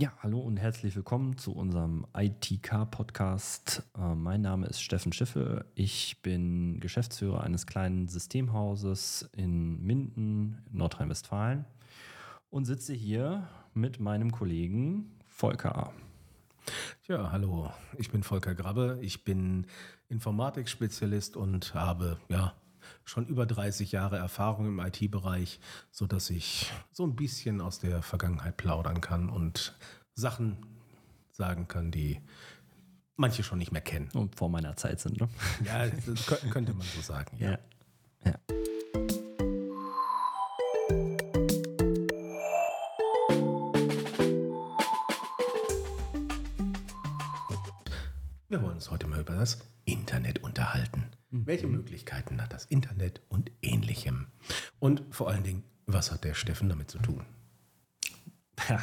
Ja, hallo und herzlich willkommen zu unserem ITK-Podcast. Äh, mein Name ist Steffen Schiffel. Ich bin Geschäftsführer eines kleinen Systemhauses in Minden, Nordrhein-Westfalen und sitze hier mit meinem Kollegen Volker. Ja, hallo, ich bin Volker Grabbe. Ich bin Informatikspezialist und habe ja schon über 30 Jahre Erfahrung im IT-Bereich, sodass ich so ein bisschen aus der Vergangenheit plaudern kann und Sachen sagen kann, die manche schon nicht mehr kennen. Und vor meiner Zeit sind, ne? Ja, das könnte man so sagen, ja. ja. ja. Wir wollen uns heute mal über das Internet unterhalten. Mhm. Welche Möglichkeiten hat das Internet und ähnlichem? Und vor allen Dingen, was hat der Steffen damit zu tun?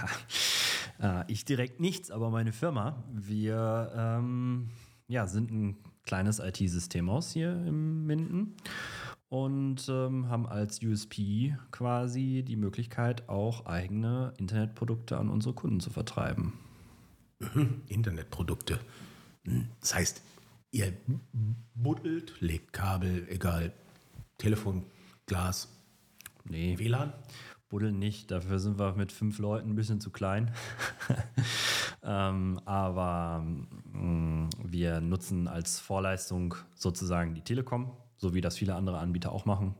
Äh, ich direkt nichts, aber meine Firma. Wir ähm, ja, sind ein kleines IT-Systemhaus hier im Minden und ähm, haben als USP quasi die Möglichkeit, auch eigene Internetprodukte an unsere Kunden zu vertreiben. Mhm. Internetprodukte. Hm, das heißt, ihr buddelt, legt Kabel, egal, Telefon, Glas, nee. WLAN? Buddeln nicht, dafür sind wir mit fünf Leuten ein bisschen zu klein. ähm, aber mh, mm, wir nutzen als Vorleistung sozusagen die Telekom, so wie das viele andere Anbieter auch machen.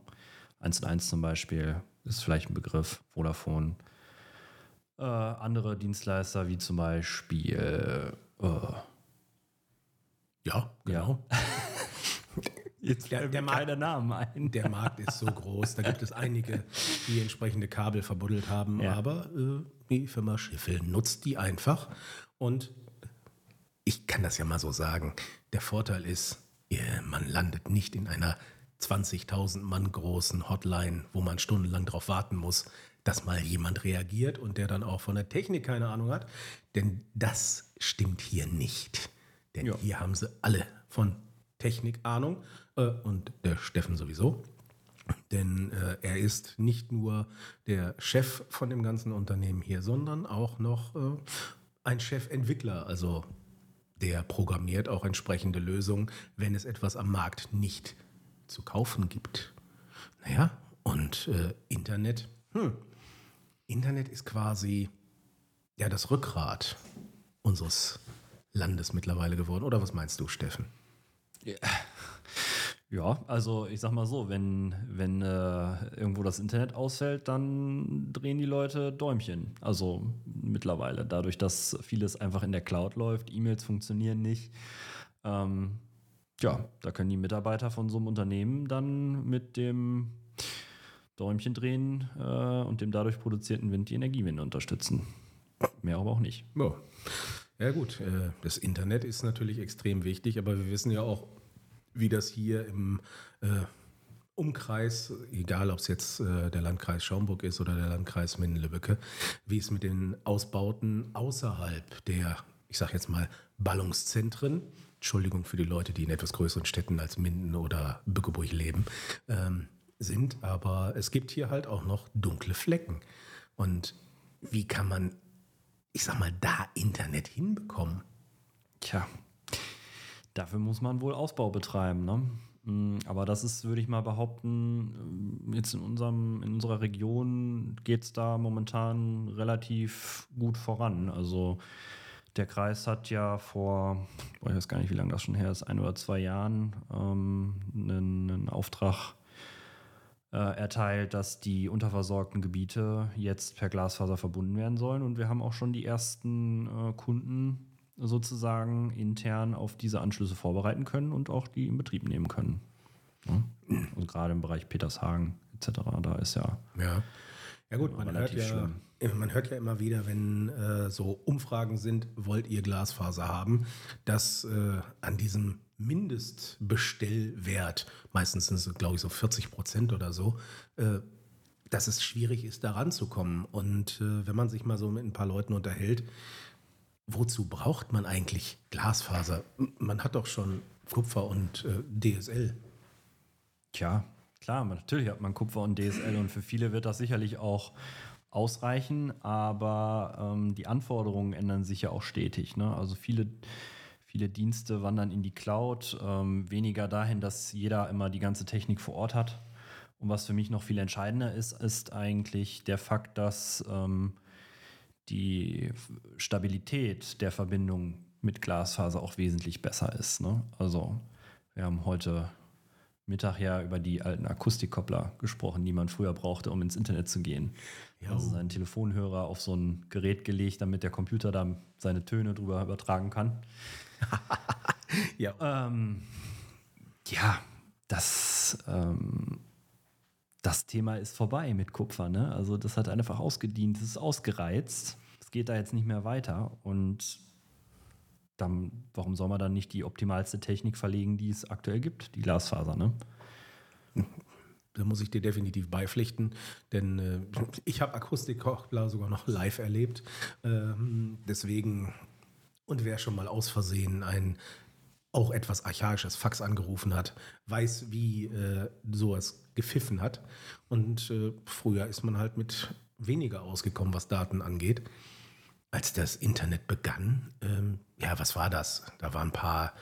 1 und 1 zum Beispiel ist vielleicht ein Begriff, Vodafone. Äh, andere Dienstleister wie zum Beispiel äh, ja, genau. Ja. Jetzt der, der Markt, keine Namen ein. Der Markt ist so groß, da gibt es einige, die entsprechende Kabel verbuddelt haben, ja. aber äh, die Firma Schiffel nutzt die einfach und ich kann das ja mal so sagen. Der Vorteil ist, man landet nicht in einer 20.000 Mann großen Hotline, wo man stundenlang darauf warten muss, dass mal jemand reagiert und der dann auch von der Technik keine Ahnung hat. Denn das stimmt hier nicht. Denn ja. hier haben sie alle von Technik Ahnung äh, und der Steffen sowieso. Denn äh, er ist nicht nur der Chef von dem ganzen Unternehmen hier, sondern auch noch äh, ein Chefentwickler. Also der programmiert auch entsprechende Lösungen, wenn es etwas am Markt nicht zu kaufen gibt. Naja, und äh, Internet, hm, Internet ist quasi ja das Rückgrat unseres Landes mittlerweile geworden. Oder was meinst du, Steffen? Ja. Ja, also ich sag mal so, wenn, wenn äh, irgendwo das Internet ausfällt, dann drehen die Leute Däumchen. Also mittlerweile, dadurch, dass vieles einfach in der Cloud läuft, E-Mails funktionieren nicht. Ähm, ja, da können die Mitarbeiter von so einem Unternehmen dann mit dem Däumchen drehen äh, und dem dadurch produzierten Wind die Energiewende unterstützen. Mehr aber auch nicht. Ja. Ja gut, äh, das Internet ist natürlich extrem wichtig, aber wir wissen ja auch, wie das hier im äh, Umkreis, egal ob es jetzt äh, der Landkreis Schaumburg ist oder der Landkreis Minden-Lübbecke, wie es mit den Ausbauten außerhalb der, ich sage jetzt mal, Ballungszentren, Entschuldigung für die Leute, die in etwas größeren Städten als Minden oder Bückeburg leben, ähm, sind, aber es gibt hier halt auch noch dunkle Flecken. Und wie kann man ich sag mal, da Internet hinbekommen? Tja, dafür muss man wohl Ausbau betreiben, ne? Mm, aber das ist, würde ich mal behaupten, äh, jetzt in, unserem, in unserer Region geht es da momentan relativ gut voran. Also der Kreis hat ja vor, ich weiß gar nicht, wie lange das schon her ist, ein oder zwei Jahren ähm, einen, einen Auftrag erteilt, dass die unterversorgten Gebiete jetzt per Glasfaser verbunden werden sollen. Und wir haben auch schon die ersten äh, Kunden sozusagen intern auf diese Anschlüsse vorbereiten können und auch die in Betrieb nehmen können. Und gerade im Bereich Petershagen etc., da ist ja. Ja, ja gut, man hört ja, man hört ja immer wieder, wenn äh, so Umfragen sind, wollt ihr Glasfaser haben, dass äh, an diesem Mindestbestellwert, meistens sind es, glaube ich, so 40 Prozent oder so, äh, dass es schwierig ist, da ranzukommen. Und äh, wenn man sich mal so mit ein paar Leuten unterhält, wozu braucht man eigentlich Glasfaser? Man hat doch schon Kupfer und äh, DSL. Tja, klar, natürlich hat man Kupfer und DSL und für viele wird das sicherlich auch ausreichen, aber ähm, die Anforderungen ändern sich ja auch stetig. Ne? Also viele, viele Dienste wandern in die Cloud, ähm, weniger dahin, dass jeder immer die ganze Technik vor Ort hat. Und was für mich noch viel entscheidender ist, ist eigentlich der Fakt, dass ähm, die Stabilität der Verbindung mit Glasfaser auch wesentlich besser ist. Ne? Also wir haben heute Mittag ja über die alten Akustikkoppler gesprochen, die man früher brauchte, um ins Internet zu gehen. Jo. Also seinen Telefonhörer auf so ein Gerät gelegt, damit der Computer da seine Töne drüber übertragen kann. ja. Ähm, ja, das, ähm, das Thema ist vorbei mit Kupfer. Ne? Also das hat einfach ausgedient, es ist ausgereizt. Es geht da jetzt nicht mehr weiter. Und dann, warum soll man dann nicht die optimalste Technik verlegen, die es aktuell gibt, die Glasfaser, ne? Da muss ich dir definitiv beipflichten, denn äh, ich habe Akustikkochler sogar noch live erlebt. Ähm, deswegen, und wer schon mal aus Versehen ein auch etwas archaisches Fax angerufen hat, weiß, wie äh, sowas gepfiffen hat. Und äh, früher ist man halt mit weniger ausgekommen, was Daten angeht als das Internet begann, ähm, ja, was war das? Da waren ein paar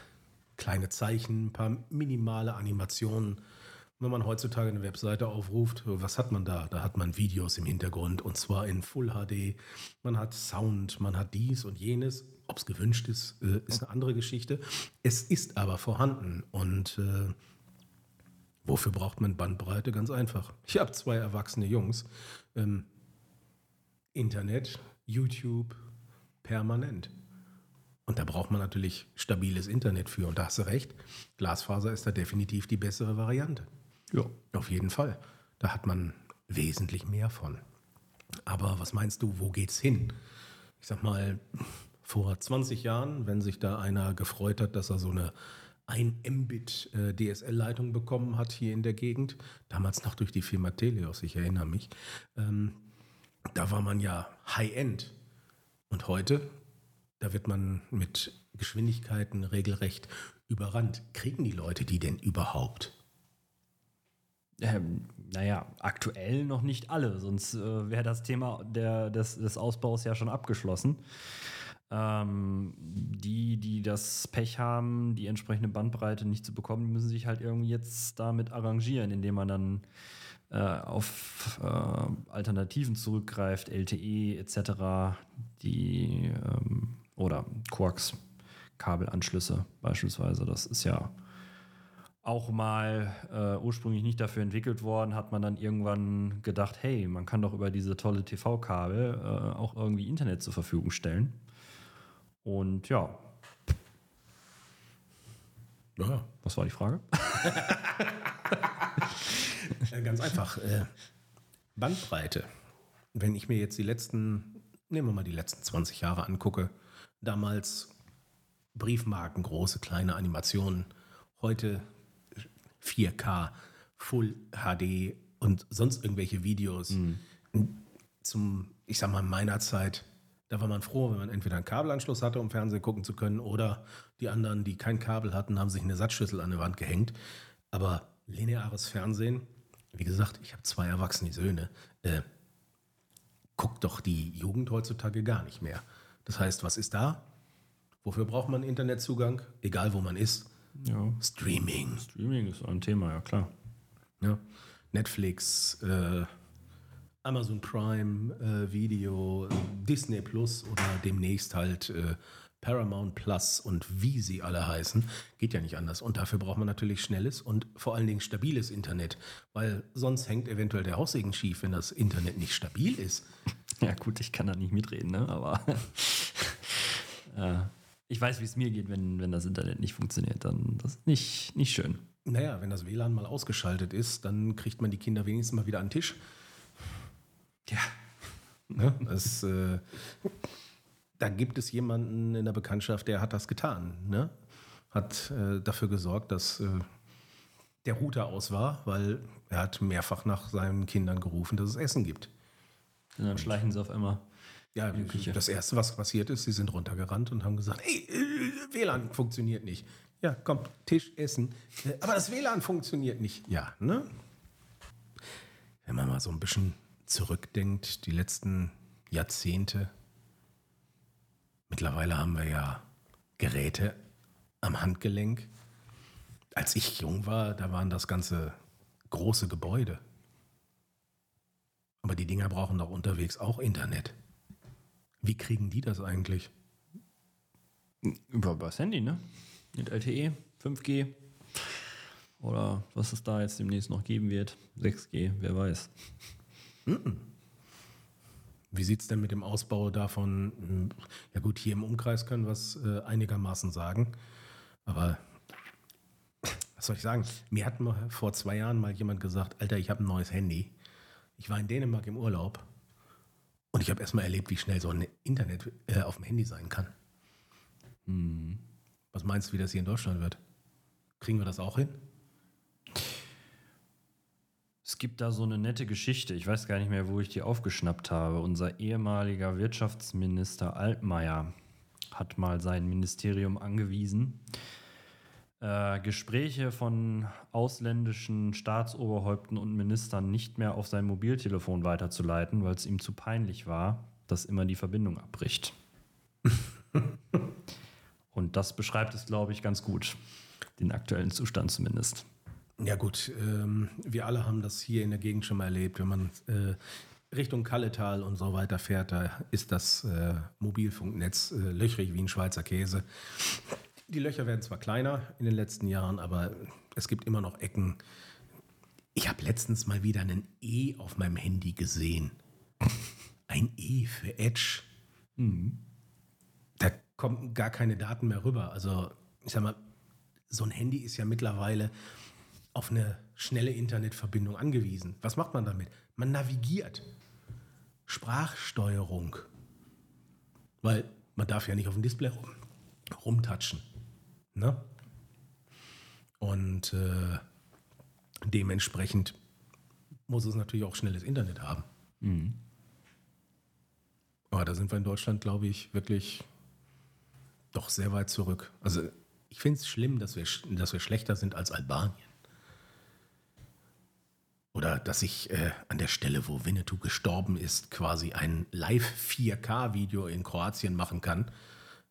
kleine Zeichen, ein paar minimale Animationen. Wenn man heutzutage eine Webseite aufruft, was hat man da? Da hat man Videos im Hintergrund und zwar in Full HD. Man hat Sound, man hat dies und jenes. Ob es gewünscht ist, äh, ist eine andere Geschichte. Es ist aber vorhanden und äh, wofür braucht man Bandbreite? Ganz einfach. Ich habe zwei erwachsene Jungs. Ähm, Internet, YouTube, permanent. Und da braucht man natürlich stabiles Internet für. Und da hast du recht, Glasfaser ist da definitiv die bessere Variante. Ja. Auf jeden Fall. Da hat man wesentlich mehr von. Aber was meinst du, wo geht's hin? Ich sag mal, vor 20 Jahren, wenn sich da einer gefreut hat, dass er so eine 1 Mbit äh, DSL-Leitung bekommen hat hier in der Gegend, damals noch durch die Firma Teleos, ich erinnere mich, ähm, da war man ja High-End. Und heute, da wird man mit Geschwindigkeiten regelrecht überrannt. Kriegen die Leute die denn überhaupt? Ähm, naja, aktuell noch nicht alle, sonst äh, wäre das Thema der, des, des Ausbaus ja schon abgeschlossen. Ähm, die, die das Pech haben, die entsprechende Bandbreite nicht zu bekommen, müssen sich halt irgendwie jetzt damit arrangieren, indem man dann äh, auf äh, Alternativen zurückgreift, LTE etc., die ähm, oder Quarks Kabelanschlüsse beispielsweise. Das ist ja auch mal äh, ursprünglich nicht dafür entwickelt worden, hat man dann irgendwann gedacht, hey, man kann doch über diese tolle TV-Kabel äh, auch irgendwie Internet zur Verfügung stellen. Und ja. Ja. Was war die Frage? Äh, ganz einfach. Äh, Bandbreite. Wenn ich mir jetzt die letzten, nehmen wir mal die letzten 20 Jahre angucke, damals Briefmarken, große, kleine Animationen, heute 4K, Full HD und sonst irgendwelche Videos. Mhm. Zum, ich sag mal, meiner Zeit, da war man froh, wenn man entweder einen Kabelanschluss hatte, um Fernsehen gucken zu können, oder die anderen, die kein Kabel hatten, haben sich eine Satzschüssel an die Wand gehängt. Aber lineares Fernsehen wie gesagt, ich habe zwei erwachsene Söhne. Äh, guckt doch die Jugend heutzutage gar nicht mehr. Das heißt, was ist da? Wofür braucht man Internetzugang? Egal wo man ist. Ja. Streaming. Streaming ist ein Thema, ja klar. Ja. Netflix, äh, Amazon Prime äh, Video, Disney Plus oder demnächst halt äh, Paramount Plus und wie sie alle heißen, geht ja nicht anders. Und dafür braucht man natürlich schnelles und vor allen Dingen stabiles Internet, weil sonst hängt eventuell der Haussegen schief, wenn das Internet nicht stabil ist. Ja gut, ich kann da nicht mitreden, ne? aber äh, ich weiß, wie es mir geht, wenn, wenn das Internet nicht funktioniert. Dann das ist nicht, nicht schön. Naja, wenn das WLAN mal ausgeschaltet ist, dann kriegt man die Kinder wenigstens mal wieder an den Tisch. Ja. Ne? Das, äh, da gibt es jemanden in der Bekanntschaft, der hat das getan. Ne? Hat äh, dafür gesorgt, dass äh, der Router aus war, weil er hat mehrfach nach seinen Kindern gerufen, dass es Essen gibt. Und dann schleichen sie auf einmal. Ja, das Erste, was passiert ist, sie sind runtergerannt und haben gesagt, hey, äh, WLAN funktioniert nicht. Ja, komm, Tisch, Essen. Äh, aber das WLAN funktioniert nicht. Ja, ne? Wenn man mal so ein bisschen zurückdenkt, die letzten Jahrzehnte, mittlerweile haben wir ja Geräte am Handgelenk. Als ich jung war, da waren das ganze große Gebäude. Aber die Dinger brauchen doch unterwegs auch Internet. Wie kriegen die das eigentlich? Über, das Handy, ne? Mit LTE, 5G. Oder was es da jetzt demnächst noch geben wird. 6G, wer weiß. Wie sieht es denn mit dem Ausbau davon? Ja gut, hier im Umkreis können wir es äh, einigermaßen sagen. Aber was soll ich sagen? Mir hat mal vor zwei Jahren mal jemand gesagt, Alter, ich habe ein neues Handy. Ich war in Dänemark im Urlaub und ich habe erstmal erlebt, wie schnell so ein Internet äh, auf dem Handy sein kann. Was meinst du, wie das hier in Deutschland wird? Kriegen wir das auch hin? Es gibt da so eine nette Geschichte, ich weiß gar nicht mehr, wo ich die aufgeschnappt habe. Unser ehemaliger Wirtschaftsminister Altmaier hat mal sein Ministerium angewiesen, äh, Gespräche von ausländischen Staatsoberhäupten und Ministern nicht mehr auf sein Mobiltelefon weiterzuleiten, weil es ihm zu peinlich war, dass immer die Verbindung abbricht. und das beschreibt es, glaube ich, ganz gut, den aktuellen Zustand zumindest. Ja gut, ähm, wir alle haben das hier in der Gegend schon mal erlebt. Wenn man äh, Richtung Kalletal und so weiter fährt, da ist das äh, Mobilfunknetz äh, löchrig wie ein Schweizer Käse. Die Löcher werden zwar kleiner in den letzten Jahren, aber es gibt immer noch Ecken. Ich habe letztens mal wieder einen E auf meinem Handy gesehen. Ein E für Edge. Da kommen gar keine Daten mehr rüber. Also ich sag mal, so ein Handy ist ja mittlerweile auf eine schnelle Internetverbindung angewiesen. Was macht man damit? Man navigiert. Sprachsteuerung. Weil man darf ja nicht auf dem Display rum, rumtatschen. Ne? Und äh, dementsprechend muss es natürlich auch schnelles Internet haben. Aber da sind wir in Deutschland, glaube ich, wirklich doch sehr weit zurück. Also ich finde es schlimm, dass wir, dass wir schlechter sind als Albanien. Oder dass ich äh, an der Stelle, wo Winnetou gestorben ist, quasi ein Live-4K-Video in Kroatien machen kann,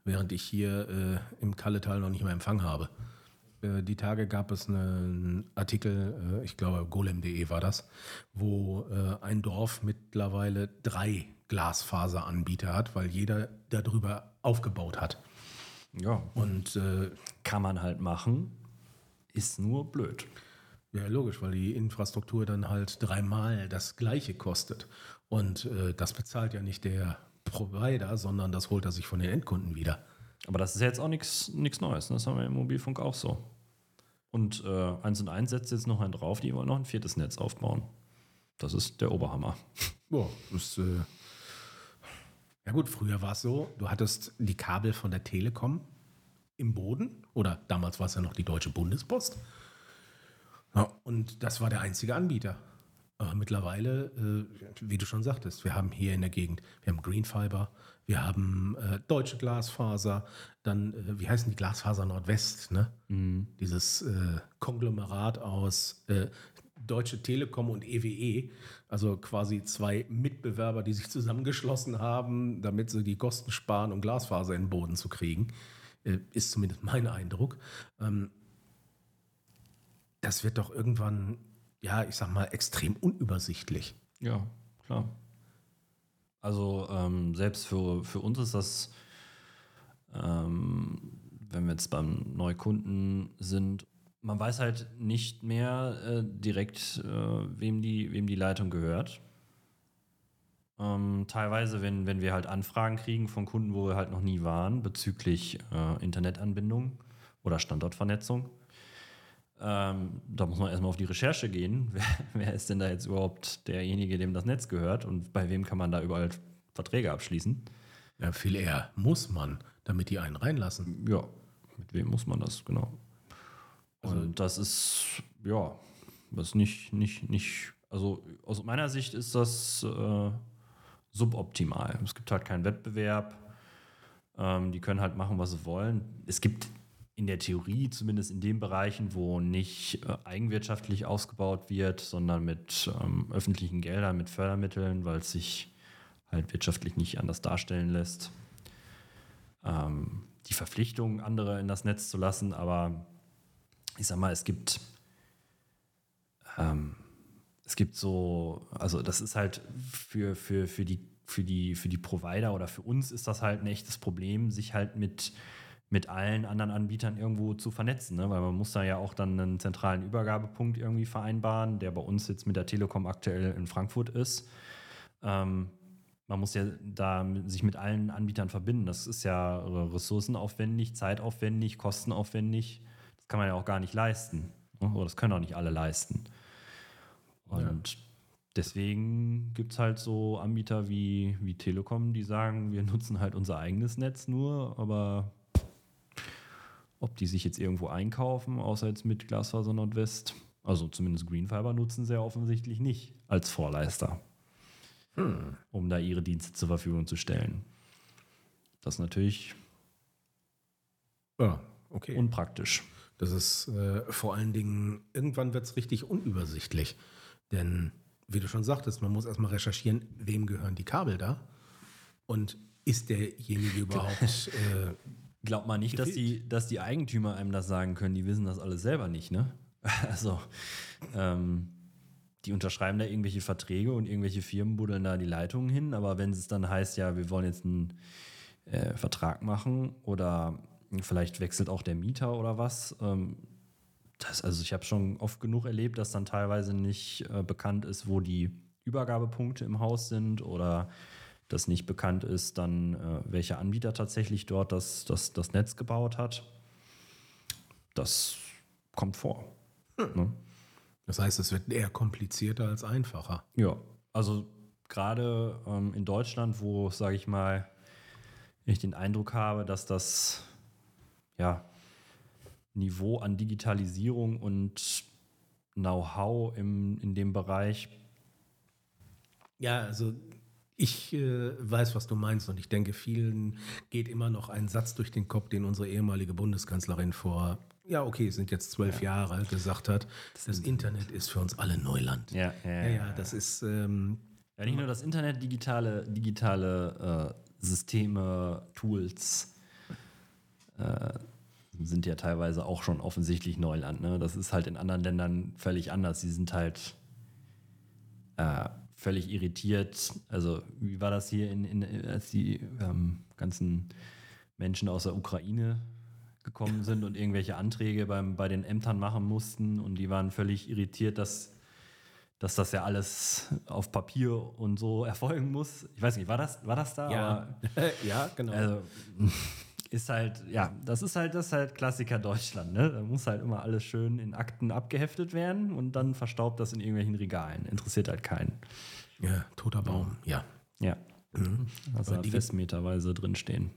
während ich hier äh, im Kalletal noch nicht mehr Empfang habe. Äh, die Tage gab es einen Artikel, äh, ich glaube golem.de war das, wo äh, ein Dorf mittlerweile drei Glasfaseranbieter hat, weil jeder darüber aufgebaut hat. Ja, Und äh, kann man halt machen, ist nur blöd. Ja, logisch, weil die Infrastruktur dann halt dreimal das gleiche kostet. Und äh, das bezahlt ja nicht der Provider, sondern das holt er sich von den Endkunden wieder. Aber das ist ja jetzt auch nichts Neues. Ne? Das haben wir im Mobilfunk auch so. Und äh, 1 und 1 setzt jetzt noch einen drauf, die wollen noch ein viertes Netz aufbauen. Das ist der Oberhammer. Ja, das, äh ja gut, früher war es so, du hattest die Kabel von der Telekom im Boden oder damals war es ja noch die Deutsche Bundespost. Ja, und das war der einzige Anbieter. Aber mittlerweile, äh, wie du schon sagtest, wir haben hier in der Gegend, wir haben Green Fiber, wir haben äh, deutsche Glasfaser, dann, äh, wie heißen die Glasfaser Nordwest, ne? Dieses äh, Konglomerat aus äh, Deutsche Telekom und EWE, also quasi zwei Mitbewerber, die sich zusammengeschlossen haben, damit sie die Kosten sparen, um Glasfaser in den Boden zu kriegen, äh, ist zumindest mein Eindruck. Ähm, das wird doch irgendwann, ja, ich sag mal, extrem unübersichtlich. Ja, klar. Also ähm, selbst für, für uns ist das, ähm, wenn wir jetzt beim Neukunden sind, man weiß halt nicht mehr äh, direkt, äh, wem, die, wem die Leitung gehört. Ähm, teilweise, wenn, wenn wir halt Anfragen kriegen von Kunden, wo wir halt noch nie waren, bezüglich äh, Internetanbindung oder Standortvernetzung, ähm, da muss man erstmal auf die Recherche gehen. Wer, wer ist denn da jetzt überhaupt derjenige, dem das Netz gehört und bei wem kann man da überall Verträge abschließen? Ja, viel eher muss man, damit die einen reinlassen. Ja, mit wem muss man das, genau. Und das ist, ja, das ist nicht, nicht, nicht, also aus meiner Sicht ist das äh, suboptimal. Es gibt halt keinen Wettbewerb. Ähm, die können halt machen, was sie wollen. Es gibt in der Theorie, zumindest in den Bereichen, wo nicht äh, eigenwirtschaftlich ausgebaut wird, sondern mit ähm, öffentlichen Geldern, mit Fördermitteln, weil es sich halt wirtschaftlich nicht anders darstellen lässt, ähm, die Verpflichtung, andere in das Netz zu lassen. Aber ich sag mal, es gibt, ähm, es gibt so, also das ist halt für, für, für, die, für, die, für die Provider oder für uns ist das halt ein echtes Problem, sich halt mit mit allen anderen Anbietern irgendwo zu vernetzen, ne? weil man muss da ja auch dann einen zentralen Übergabepunkt irgendwie vereinbaren, der bei uns jetzt mit der Telekom aktuell in Frankfurt ist. Ähm, man muss ja da sich mit allen Anbietern verbinden. Das ist ja ressourcenaufwendig, zeitaufwendig, kostenaufwendig. Das kann man ja auch gar nicht leisten. Ne? Oder das können auch nicht alle leisten. Und ja. deswegen gibt es halt so Anbieter wie, wie Telekom, die sagen, wir nutzen halt unser eigenes Netz nur, aber ob die sich jetzt irgendwo einkaufen, außer jetzt mit Glasfaser Nordwest, also zumindest Greenfiber nutzen sie ja offensichtlich nicht als Vorleister, hm. um da ihre Dienste zur Verfügung zu stellen. Das ist natürlich ja, okay. unpraktisch. Das ist äh, vor allen Dingen, irgendwann wird es richtig unübersichtlich. Denn, wie du schon sagtest, man muss erstmal recherchieren, wem gehören die Kabel da? Und ist derjenige überhaupt äh, Glaubt man nicht, dass die, dass die Eigentümer einem das sagen können, die wissen das alles selber nicht, ne? Also, ähm, die unterschreiben da irgendwelche Verträge und irgendwelche Firmen buddeln da die Leitungen hin, aber wenn es dann heißt, ja, wir wollen jetzt einen äh, Vertrag machen oder vielleicht wechselt auch der Mieter oder was, ähm, das, also ich habe schon oft genug erlebt, dass dann teilweise nicht äh, bekannt ist, wo die Übergabepunkte im Haus sind oder dass nicht bekannt ist, dann äh, welcher Anbieter tatsächlich dort das, das, das Netz gebaut hat. Das kommt vor. Hm. Ne? Das heißt, es wird eher komplizierter als einfacher. Ja, also gerade ähm, in Deutschland, wo, sage ich mal, ich den Eindruck habe, dass das ja, Niveau an Digitalisierung und Know-how in dem Bereich. Ja, also ich äh, weiß, was du meinst und ich denke, vielen geht immer noch ein Satz durch den Kopf, den unsere ehemalige Bundeskanzlerin vor, ja okay, es sind jetzt zwölf ja. Jahre gesagt hat. Das Internet ist für uns alle Neuland. Ja, ja, ja. ja das ist... Ähm, ja, nicht nur das Internet, digitale, digitale äh, Systeme, Tools äh, sind ja teilweise auch schon offensichtlich Neuland. Ne? Das ist halt in anderen Ländern völlig anders. Sie sind halt... Äh, völlig irritiert. Also, wie war das hier, in, in als die ähm, ganzen Menschen aus der Ukraine gekommen sind und irgendwelche Anträge beim, bei den Ämtern machen mussten und die waren völlig irritiert, dass, dass das ja alles auf Papier und so erfolgen muss. Ich weiß nicht, war das, war das da? Ja, ja genau. Also, ist halt, ja, das ist halt, das ist halt Klassiker Deutschland, ne? Da muss halt immer alles schön in Akten abgeheftet werden und dann verstaubt das in irgendwelchen Regalen. Interessiert halt keinen. Ja, toter Baum, ja. Ja. Mhm. Also festmeterweise drinstehen.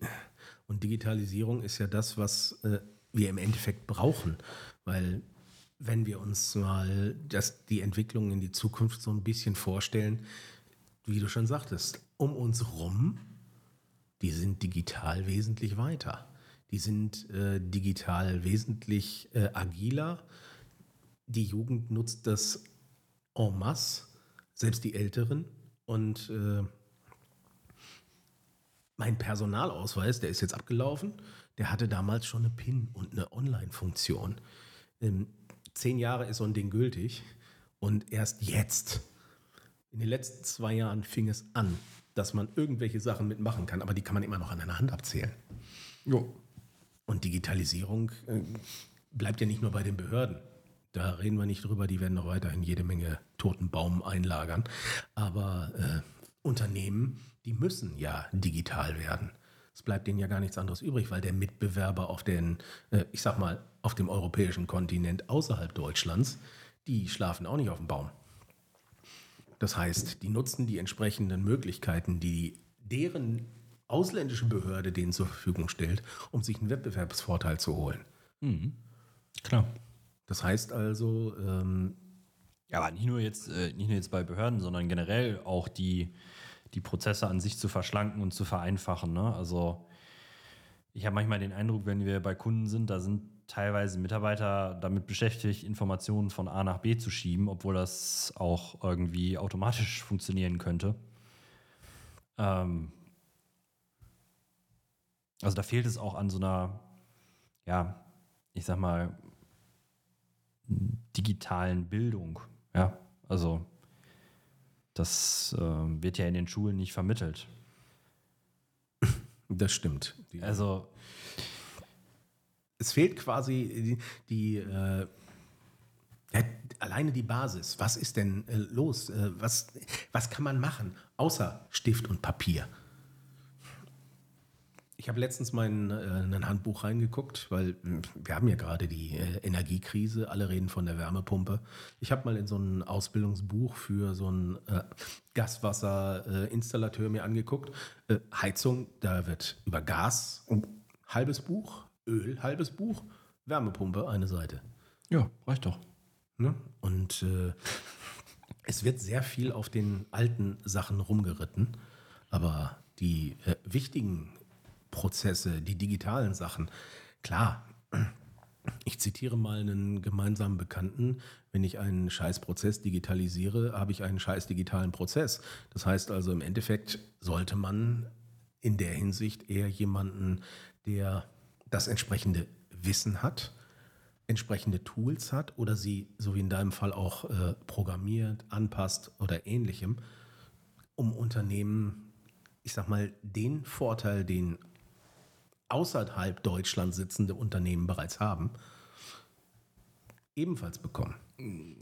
Und Digitalisierung ist ja das, was äh, wir im Endeffekt brauchen, weil wenn wir uns mal das, die Entwicklung in die Zukunft so ein bisschen vorstellen, wie du schon sagtest, um uns rum, die sind digital wesentlich weiter. Die sind äh, digital wesentlich äh, agiler. Die Jugend nutzt das en masse selbst die Älteren. Und äh, mein Personalausweis, der ist jetzt abgelaufen, der hatte damals schon eine PIN und eine Online-Funktion. Ähm, zehn Jahre ist so ein Ding gültig und erst jetzt, in den letzten zwei Jahren, fing es an, dass man irgendwelche Sachen mitmachen kann, aber die kann man immer noch an einer Hand abzählen. Jo. Und Digitalisierung äh, bleibt ja nicht nur bei den Behörden. Da reden wir nicht drüber, die werden noch weiterhin jede Menge toten Baum einlagern. Aber äh, Unternehmen, die müssen ja digital werden. Es bleibt denen ja gar nichts anderes übrig, weil der Mitbewerber auf den, äh, ich sag mal, auf dem europäischen Kontinent außerhalb Deutschlands, die schlafen auch nicht auf dem Baum. Das heißt, die nutzen die entsprechenden Möglichkeiten, die deren ausländische Behörde denen zur Verfügung stellt, um sich einen Wettbewerbsvorteil zu holen. Mhm. Klar. Das heißt also. Ähm, ja, aber nicht nur, jetzt, äh, nicht nur jetzt bei Behörden, sondern generell auch die, die Prozesse an sich zu verschlanken und zu vereinfachen. Ne? Also ich habe manchmal den Eindruck, wenn wir bei Kunden sind, da sind teilweise Mitarbeiter damit beschäftigt, Informationen von A nach B zu schieben, obwohl das auch irgendwie automatisch funktionieren könnte. Ähm also da fehlt es auch an so einer, ja, ich sag mal, digitalen Bildung. Ja, also das äh, wird ja in den Schulen nicht vermittelt. Das stimmt. Die, also es fehlt quasi die, die äh, alleine die Basis. Was ist denn äh, los? Äh, was, was kann man machen außer Stift und Papier? Ich habe letztens mal in, äh, in, ein Handbuch reingeguckt, weil wir haben ja gerade die äh, Energiekrise, alle reden von der Wärmepumpe. Ich habe mal in so ein Ausbildungsbuch für so einen äh, Gaswasserinstallateur mir angeguckt. Heizung, da wird über Gas, ein halbes Buch, Öl, halbes Buch, Wärmepumpe, eine Seite. Ja, reicht doch. Ne? Und äh, es wird sehr viel auf den alten Sachen rumgeritten, aber die äh, wichtigen Prozesse, die digitalen Sachen. Klar, ich zitiere mal einen gemeinsamen Bekannten, wenn ich einen Scheißprozess digitalisiere, habe ich einen scheiß digitalen Prozess. Das heißt also im Endeffekt sollte man in der Hinsicht eher jemanden, der das entsprechende Wissen hat, entsprechende Tools hat oder sie, so wie in deinem Fall auch äh, programmiert, anpasst oder ähnlichem, um Unternehmen, ich sag mal, den Vorteil, den außerhalb Deutschland sitzende Unternehmen bereits haben, ebenfalls bekommen.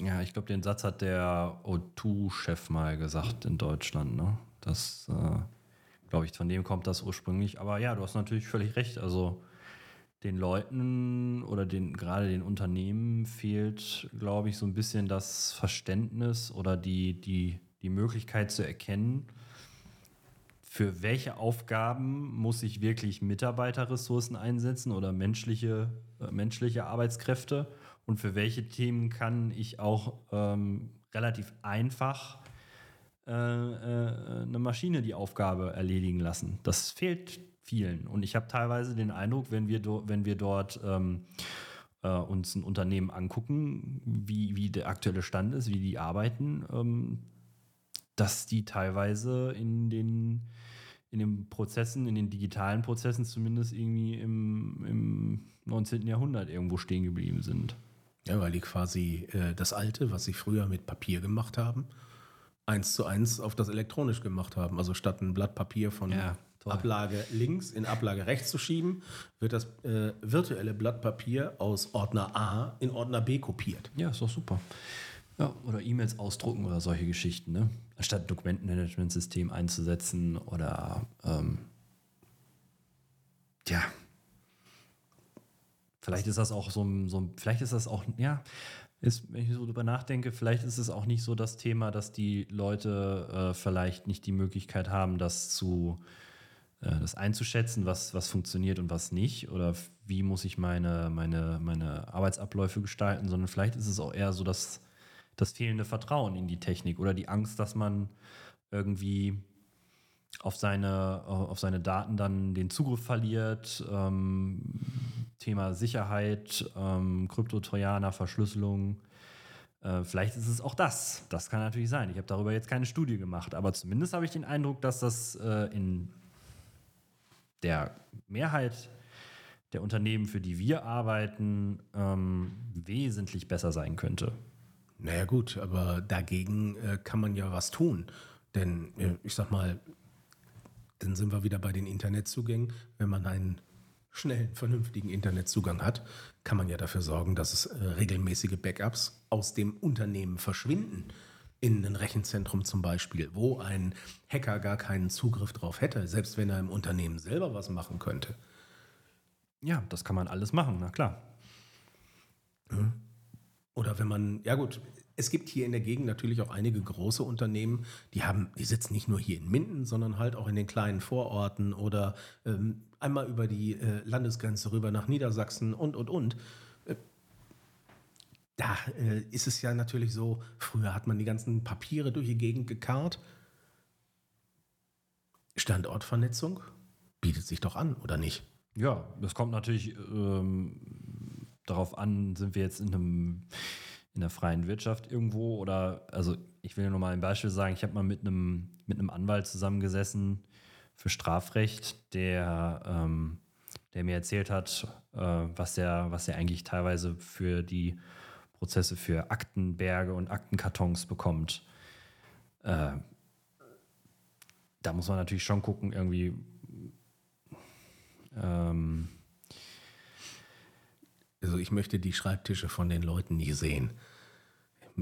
Ja, ich glaube, den Satz hat der O2-Chef mal gesagt in Deutschland. Ne? Das, äh, glaube ich, von dem kommt das ursprünglich. Aber ja, du hast natürlich völlig recht. Also den Leuten oder den, gerade den Unternehmen fehlt, glaube ich, so ein bisschen das Verständnis oder die, die, die Möglichkeit zu erkennen, für welche Aufgaben muss ich wirklich Mitarbeiterressourcen einsetzen oder menschliche, äh, menschliche Arbeitskräfte und für welche Themen kann ich auch ähm, relativ einfach äh, äh, eine Maschine die Aufgabe erledigen lassen. Das fehlt vielen. Und ich habe teilweise den Eindruck, wenn wir, do, wenn wir dort ähm, äh, uns ein Unternehmen angucken, wie, wie der aktuelle Stand ist, wie die arbeiten, ähm, dass die teilweise in den in den Prozessen, in den digitalen Prozessen zumindest irgendwie im, im 19. Jahrhundert irgendwo stehen geblieben sind. Ja, weil die quasi äh, das Alte, was sie früher mit Papier gemacht haben, eins zu eins auf das elektronisch gemacht haben. Also statt ein Blatt Papier von ja, Ablage links in Ablage rechts zu schieben, wird das äh, virtuelle Blatt Papier aus Ordner A in Ordner B kopiert. Ja, ist doch super. Ja, oder E-Mails ausdrucken oder solche Geschichten, ne? Anstatt ein Dokumentenmanagementsystem einzusetzen oder ähm, ja. Vielleicht ist das auch so ein, so ein, vielleicht ist das auch, ja, ist, wenn ich so drüber nachdenke, vielleicht ist es auch nicht so das Thema, dass die Leute äh, vielleicht nicht die Möglichkeit haben, das zu äh, das einzuschätzen, was, was funktioniert und was nicht, oder wie muss ich meine, meine, meine Arbeitsabläufe gestalten, sondern vielleicht ist es auch eher so, dass das fehlende Vertrauen in die Technik oder die Angst, dass man irgendwie auf seine, auf seine Daten dann den Zugriff verliert. Ähm, Thema Sicherheit, ähm, Kryptotrojaner, Verschlüsselung. Äh, vielleicht ist es auch das. Das kann natürlich sein. Ich habe darüber jetzt keine Studie gemacht, aber zumindest habe ich den Eindruck, dass das äh, in der Mehrheit der Unternehmen, für die wir arbeiten, ähm, wesentlich besser sein könnte. Naja gut, aber dagegen äh, kann man ja was tun. Denn äh, ich sag mal, dann sind wir wieder bei den Internetzugängen. Wenn man einen schnellen, vernünftigen Internetzugang hat, kann man ja dafür sorgen, dass es äh, regelmäßige Backups aus dem Unternehmen verschwinden. In ein Rechenzentrum zum Beispiel, wo ein Hacker gar keinen Zugriff drauf hätte, selbst wenn er im Unternehmen selber was machen könnte. Ja, das kann man alles machen, na klar. Hm. Oder wenn man, ja gut, es gibt hier in der Gegend natürlich auch einige große Unternehmen, die haben, die sitzen nicht nur hier in Minden, sondern halt auch in den kleinen Vororten oder ähm, einmal über die äh, Landesgrenze rüber nach Niedersachsen und und und. Da äh, ist es ja natürlich so, früher hat man die ganzen Papiere durch die Gegend gekarrt. Standortvernetzung bietet sich doch an, oder nicht? Ja, das kommt natürlich ähm, darauf an, sind wir jetzt in einem in der freien Wirtschaft irgendwo oder also ich will nur mal ein Beispiel sagen, ich habe mal mit einem mit einem Anwalt zusammengesessen für Strafrecht, der ähm, der mir erzählt hat, äh, was er was er eigentlich teilweise für die Prozesse für Aktenberge und Aktenkartons bekommt. Äh, da muss man natürlich schon gucken, irgendwie ähm, also ich möchte die Schreibtische von den Leuten nie sehen.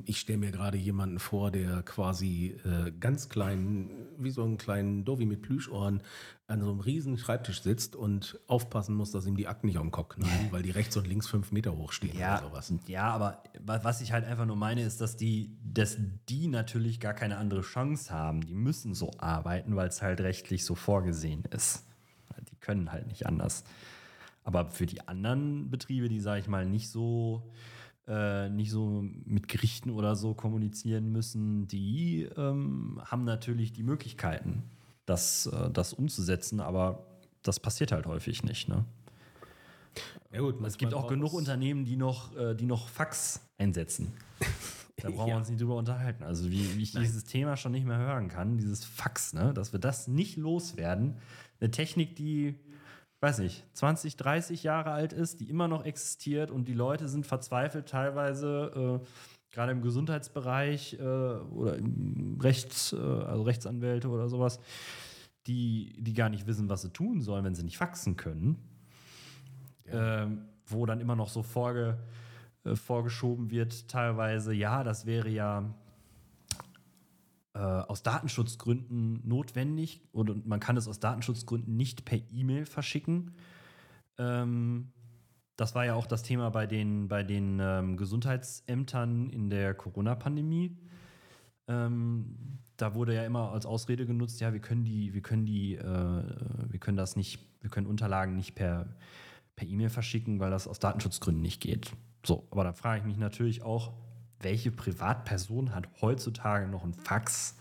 Ich stelle mir gerade jemanden vor, der quasi äh, ganz klein, wie so einen kleinen Dovi mit Plüschohren, an so einem riesen Schreibtisch sitzt und aufpassen muss, dass ihm die Akten nicht den Kopf knallen, weil die rechts und links fünf Meter hoch stehen ja, oder sowas. Ja, aber was ich halt einfach nur meine, ist, dass die, dass die natürlich gar keine andere Chance haben. Die müssen so arbeiten, weil es halt rechtlich so vorgesehen ist. Die können halt nicht anders. Aber für die anderen Betriebe, die, sage ich mal, nicht so, äh, nicht so mit Gerichten oder so kommunizieren müssen, die ähm, haben natürlich die Möglichkeiten, das, äh, das umzusetzen, aber das passiert halt häufig nicht. Ne? Ja gut, es gibt auch genug Unternehmen, die noch, äh, die noch Fax einsetzen. Da brauchen ja. wir uns nicht drüber unterhalten. Also wie, wie ich Nein. dieses Thema schon nicht mehr hören kann, dieses Fax, ne? dass wir das nicht loswerden. Eine Technik, die weiß nicht, 20, 30 Jahre alt ist, die immer noch existiert und die Leute sind verzweifelt teilweise, äh, gerade im Gesundheitsbereich äh, oder im Rechts, äh, also Rechtsanwälte oder sowas, die, die gar nicht wissen, was sie tun sollen, wenn sie nicht faxen können. Ja. Ähm, wo dann immer noch so vorge, äh, vorgeschoben wird, teilweise, ja, das wäre ja äh, aus Datenschutzgründen notwendig oder man kann es aus Datenschutzgründen nicht per E-Mail verschicken. Ähm, das war ja auch das Thema bei den, bei den ähm, Gesundheitsämtern in der Corona-Pandemie. Ähm, da wurde ja immer als Ausrede genutzt, ja, wir können die, wir können die, äh, wir können das nicht, wir können Unterlagen nicht per, per E-Mail verschicken, weil das aus Datenschutzgründen nicht geht. So, aber da frage ich mich natürlich auch, welche Privatperson hat heutzutage noch ein Fax?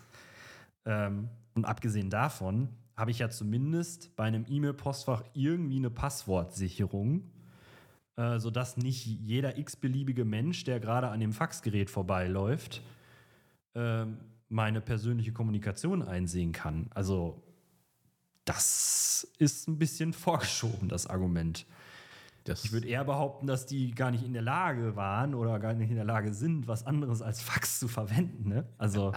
Ähm, und abgesehen davon habe ich ja zumindest bei einem E-Mail-Postfach irgendwie eine Passwortsicherung, äh, sodass nicht jeder x-beliebige Mensch, der gerade an dem Faxgerät vorbeiläuft, äh, meine persönliche Kommunikation einsehen kann. Also das ist ein bisschen vorgeschoben, das Argument. Das ich würde eher behaupten, dass die gar nicht in der Lage waren oder gar nicht in der Lage sind, was anderes als Fax zu verwenden. Ne? Also.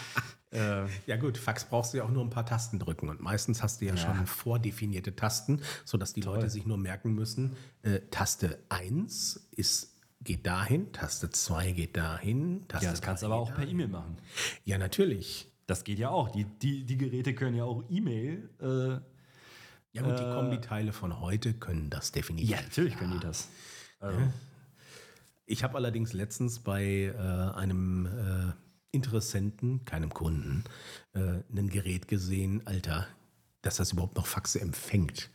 äh, ja, gut, Fax brauchst du ja auch nur ein paar Tasten drücken. Und meistens hast du ja, ja. schon vordefinierte Tasten, sodass die Toll. Leute sich nur merken müssen: äh, Taste 1 ist geht dahin, Taste 2 geht dahin. Taste ja, das kannst du aber auch per E-Mail machen. Ja, natürlich. Das geht ja auch. Die, die, die Geräte können ja auch E-Mail äh, ja gut, die äh, Kombiteile von heute können das definitiv. Ja, natürlich können die das. Also. Ich habe allerdings letztens bei äh, einem äh, Interessenten, keinem Kunden, äh, ein Gerät gesehen, Alter, dass das überhaupt noch Faxe empfängt,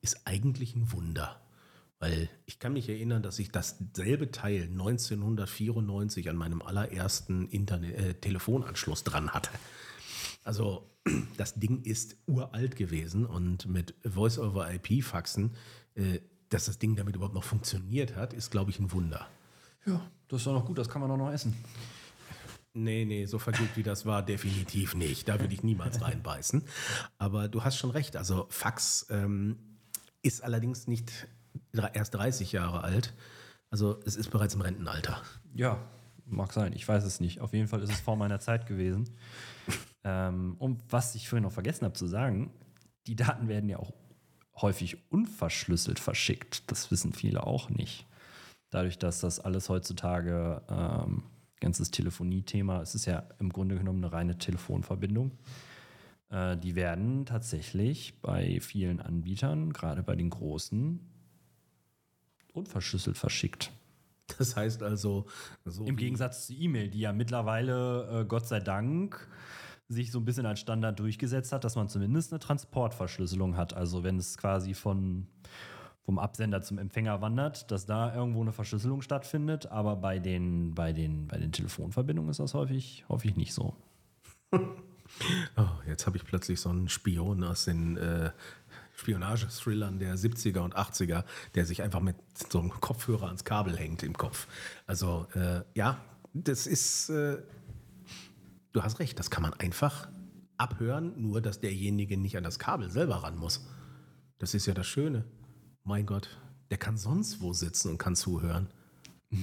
ist eigentlich ein Wunder. Weil ich kann mich erinnern, dass ich dasselbe Teil 1994 an meinem allerersten Internet äh, Telefonanschluss dran hatte. Also das Ding ist uralt gewesen und mit Voice-over-IP-Faxen, äh, dass das Ding damit überhaupt noch funktioniert hat, ist, glaube ich, ein Wunder. Ja, das ist doch noch gut, das kann man doch noch essen. Nee, nee, so vergütet wie das war, definitiv nicht. Da würde ich niemals reinbeißen. Aber du hast schon recht. Also Fax ähm, ist allerdings nicht erst 30 Jahre alt. Also es ist bereits im Rentenalter. Ja, mag sein. Ich weiß es nicht. Auf jeden Fall ist es vor meiner Zeit gewesen. Ähm, und was ich vorhin noch vergessen habe zu sagen, die Daten werden ja auch häufig unverschlüsselt verschickt. Das wissen viele auch nicht. Dadurch, dass das alles heutzutage ähm, ganzes Telefonie-Thema, es ist ja im Grunde genommen eine reine Telefonverbindung. Äh, die werden tatsächlich bei vielen Anbietern, gerade bei den großen, unverschlüsselt verschickt. Das heißt also, so im Gegensatz zu E-Mail, die ja mittlerweile, äh, Gott sei Dank, sich so ein bisschen als Standard durchgesetzt hat, dass man zumindest eine Transportverschlüsselung hat. Also wenn es quasi von, vom Absender zum Empfänger wandert, dass da irgendwo eine Verschlüsselung stattfindet. Aber bei den, bei den, bei den Telefonverbindungen ist das häufig, häufig nicht so. Oh, jetzt habe ich plötzlich so einen Spion aus den äh, Spionage-Thrillern der 70er und 80er, der sich einfach mit so einem Kopfhörer ans Kabel hängt im Kopf. Also äh, ja, das ist, äh, du hast recht, das kann man einfach abhören, nur dass derjenige nicht an das Kabel selber ran muss. Das ist ja das Schöne. Mein Gott, der kann sonst wo sitzen und kann zuhören.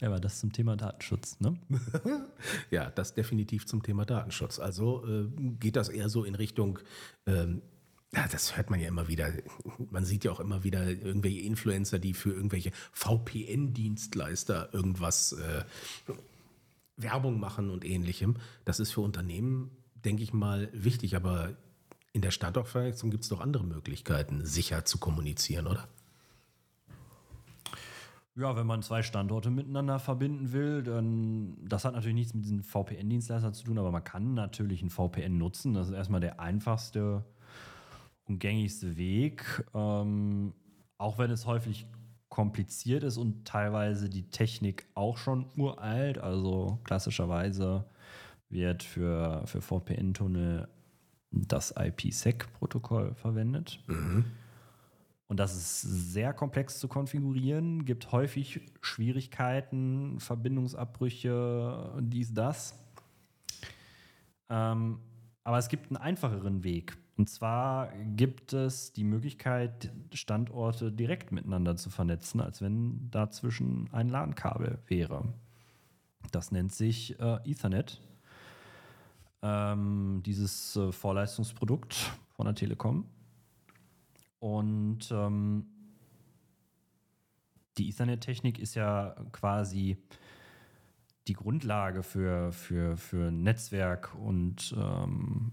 Ja, aber das zum Thema Datenschutz, ne? ja, das definitiv zum Thema Datenschutz. Also äh, geht das eher so in Richtung, ähm, ja, das hört man ja immer wieder. Man sieht ja auch immer wieder irgendwelche Influencer, die für irgendwelche VPN-Dienstleister irgendwas äh, Werbung machen und ähnlichem. Das ist für Unternehmen, denke ich mal, wichtig, aber in der Standortvernetzung gibt es doch andere Möglichkeiten, sicher zu kommunizieren, oder? Ja, wenn man zwei Standorte miteinander verbinden will, dann das hat natürlich nichts mit diesen VPN-Dienstleistern zu tun, aber man kann natürlich ein VPN nutzen. Das ist erstmal der einfachste und gängigste Weg, ähm, auch wenn es häufig kompliziert ist und teilweise die Technik auch schon uralt. Also klassischerweise wird für, für VPN-Tunnel das IPsec-Protokoll verwendet. Mhm. Und das ist sehr komplex zu konfigurieren, gibt häufig Schwierigkeiten, Verbindungsabbrüche, dies, das. Ähm, aber es gibt einen einfacheren Weg. Und zwar gibt es die Möglichkeit, Standorte direkt miteinander zu vernetzen, als wenn dazwischen ein LAN-Kabel wäre. Das nennt sich äh, Ethernet. Ähm, dieses äh, Vorleistungsprodukt von der Telekom. Und ähm, die Ethernet-Technik ist ja quasi die Grundlage für, für, für Netzwerk und ähm,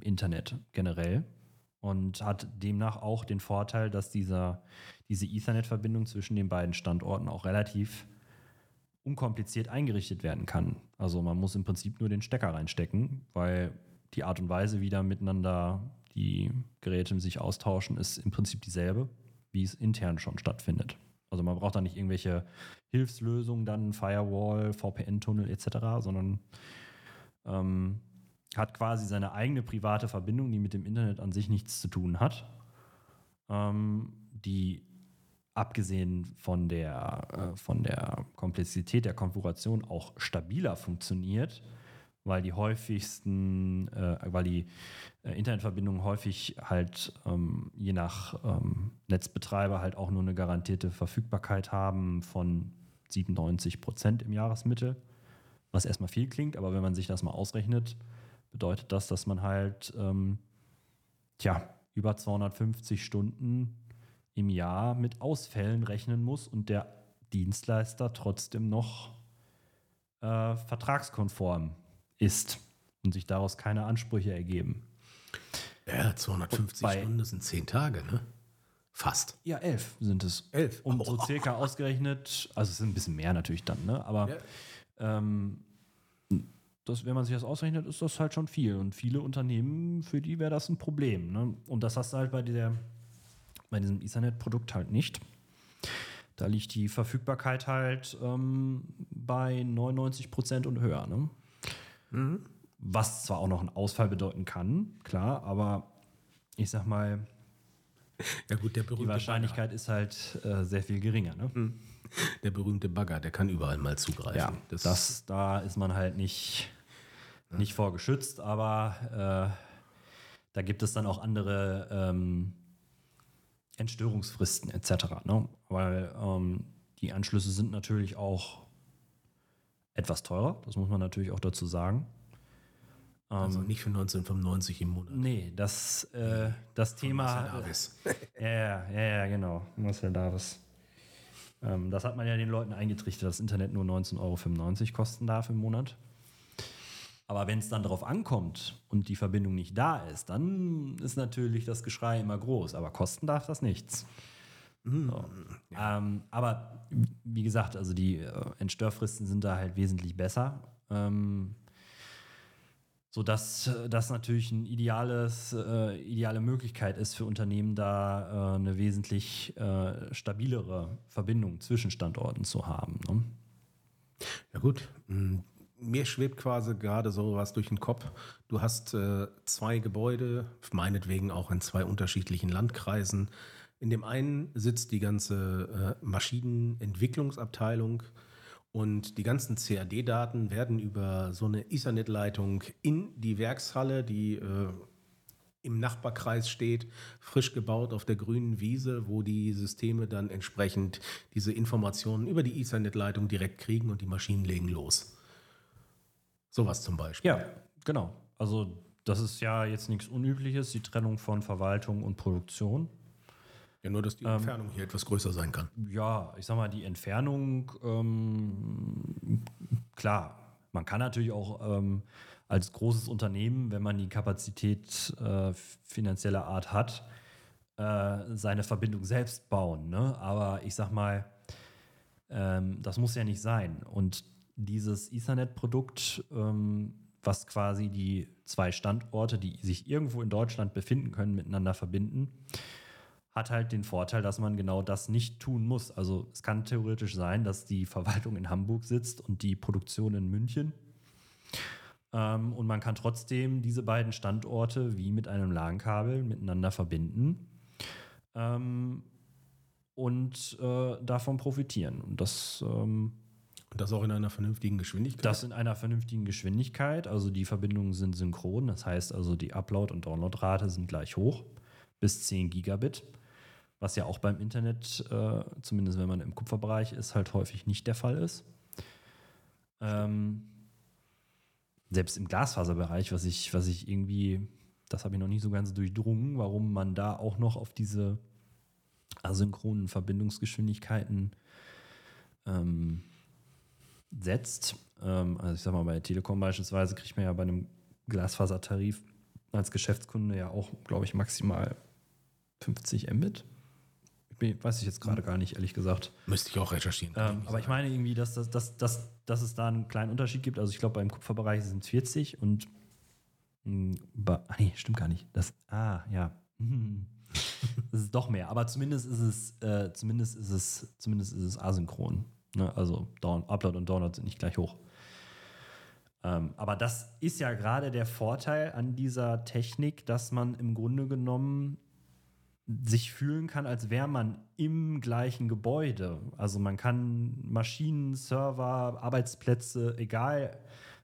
Internet generell und hat demnach auch den Vorteil, dass dieser, diese Ethernet-Verbindung zwischen den beiden Standorten auch relativ unkompliziert eingerichtet werden kann. Also man muss im Prinzip nur den Stecker reinstecken, weil die Art und Weise, wie da miteinander die Geräte sich austauschen, ist im Prinzip dieselbe, wie es intern schon stattfindet. Also man braucht da nicht irgendwelche Hilfslösungen, dann Firewall, VPN-Tunnel etc., sondern ähm, hat quasi seine eigene private Verbindung, die mit dem Internet an sich nichts zu tun hat, ähm, die abgesehen von der, äh, von der Komplexität der Konfiguration auch stabiler funktioniert weil die häufigsten, äh, weil die äh, Internetverbindungen häufig halt ähm, je nach ähm, Netzbetreiber halt auch nur eine garantierte Verfügbarkeit haben von 97 Prozent im Jahresmittel, was erstmal viel klingt, aber wenn man sich das mal ausrechnet, bedeutet das, dass man halt ähm, tja, über 250 Stunden im Jahr mit Ausfällen rechnen muss und der Dienstleister trotzdem noch äh, vertragskonform ist und sich daraus keine Ansprüche ergeben. Ja, 250 bei, Stunden, das sind zehn Tage, ne? Fast. Ja, elf sind es. Elf. Und so circa ausgerechnet, also es sind ein bisschen mehr natürlich dann, ne? Aber ja. ähm, das, wenn man sich das ausrechnet, ist das halt schon viel. Und viele Unternehmen, für die wäre das ein Problem. Ne? Und das hast du halt bei, dieser, bei diesem Ethernet-Produkt halt nicht. Da liegt die Verfügbarkeit halt ähm, bei 99 Prozent und höher. Ne? Mhm. Was zwar auch noch einen Ausfall bedeuten kann, klar, aber ich sag mal, ja gut, die Wahrscheinlichkeit Bagger. ist halt äh, sehr viel geringer. Ne? Mhm. Der berühmte Bagger, der kann überall mal zugreifen. Ja, das, das da ist man halt nicht, ja. nicht vor geschützt, aber äh, da gibt es dann auch andere ähm, Entstörungsfristen etc. Ne? Weil ähm, die Anschlüsse sind natürlich auch etwas teurer, das muss man natürlich auch dazu sagen. Also ähm, nicht für 1995 im Monat. Nee, das, äh, das Thema. Marcel Davis. ja, ja, ja, genau. Marcel Davis. Ähm, das hat man ja den Leuten eingetrichtert, dass das Internet nur 19,95 Euro kosten darf im Monat. Aber wenn es dann darauf ankommt und die Verbindung nicht da ist, dann ist natürlich das Geschrei immer groß. Aber kosten darf das nichts. Mhm. So. Ja. Ähm, aber wie gesagt, also die äh, Entstörfristen sind da halt wesentlich besser. Ähm, sodass äh, das natürlich eine ideales, äh, ideale Möglichkeit ist für Unternehmen, da äh, eine wesentlich äh, stabilere Verbindung zwischen Standorten zu haben. Ne? Ja gut, hm, mir schwebt quasi gerade so was durch den Kopf. Du hast äh, zwei Gebäude, meinetwegen auch in zwei unterschiedlichen Landkreisen. In dem einen sitzt die ganze äh, Maschinenentwicklungsabteilung und die ganzen CAD-Daten werden über so eine Ethernet-Leitung in die Werkshalle, die äh, im Nachbarkreis steht, frisch gebaut auf der grünen Wiese, wo die Systeme dann entsprechend diese Informationen über die Ethernet-Leitung direkt kriegen und die Maschinen legen los. Sowas zum Beispiel. Ja, genau. Also das ist ja jetzt nichts Unübliches, die Trennung von Verwaltung und Produktion. Ja, nur, dass die Entfernung hier etwas größer sein kann. Ja, ich sag mal, die Entfernung, ähm, klar, man kann natürlich auch ähm, als großes Unternehmen, wenn man die Kapazität äh, finanzieller Art hat, äh, seine Verbindung selbst bauen. Ne? Aber ich sag mal, ähm, das muss ja nicht sein. Und dieses Ethernet-Produkt, ähm, was quasi die zwei Standorte, die sich irgendwo in Deutschland befinden können, miteinander verbinden, hat halt den Vorteil, dass man genau das nicht tun muss. Also es kann theoretisch sein, dass die Verwaltung in Hamburg sitzt und die Produktion in München. Ähm, und man kann trotzdem diese beiden Standorte wie mit einem LAN-Kabel miteinander verbinden ähm, und äh, davon profitieren. Und das, ähm, und das auch in einer vernünftigen Geschwindigkeit? Das in einer vernünftigen Geschwindigkeit. Also die Verbindungen sind synchron. Das heißt also, die Upload- und Downloadrate sind gleich hoch bis 10 Gigabit was ja auch beim Internet, äh, zumindest wenn man im Kupferbereich ist, halt häufig nicht der Fall ist. Ähm, selbst im Glasfaserbereich, was ich, was ich irgendwie, das habe ich noch nicht so ganz durchdrungen, warum man da auch noch auf diese asynchronen Verbindungsgeschwindigkeiten ähm, setzt. Ähm, also ich sag mal, bei Telekom beispielsweise kriegt man ja bei einem Glasfasertarif als Geschäftskunde ja auch, glaube ich, maximal 50 Mbit weiß ich jetzt gerade gar nicht, ehrlich gesagt. Müsste ich auch recherchieren. Ähm, aber ich meine irgendwie, dass, dass, dass, dass, dass es da einen kleinen Unterschied gibt. Also ich glaube, beim Kupferbereich sind es 40 und mh, ah, nee, stimmt gar nicht. Das, ah, ja. das ist doch mehr. Aber zumindest ist es, äh, zumindest ist es, zumindest ist es asynchron. Ne? Also Down, Upload und Download sind nicht gleich hoch. Ähm, aber das ist ja gerade der Vorteil an dieser Technik, dass man im Grunde genommen sich fühlen kann, als wäre man im gleichen Gebäude. Also man kann Maschinen, Server, Arbeitsplätze, egal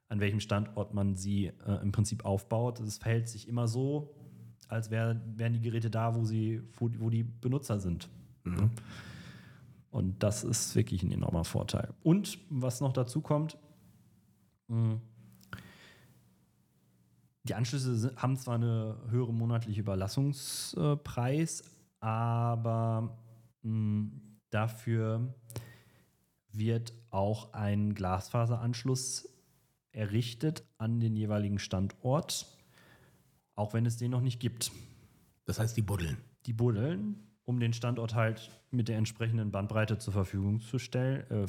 an welchem Standort man sie äh, im Prinzip aufbaut, es verhält sich immer so, als wär, wären die Geräte da, wo, sie, wo, wo die Benutzer sind. Mhm. Und das ist wirklich ein enormer Vorteil. Und was noch dazu kommt, mh, die Anschlüsse haben zwar eine höhere monatliche Überlassungspreis, aber mh, hm, dafür wird auch ein Glasfaseranschluss errichtet an den jeweiligen Standort, auch wenn es den noch nicht gibt. Das heißt, die buddeln. Die buddeln, um den Standort halt mit der entsprechenden Bandbreite zur Verfügung zu stellen, äh,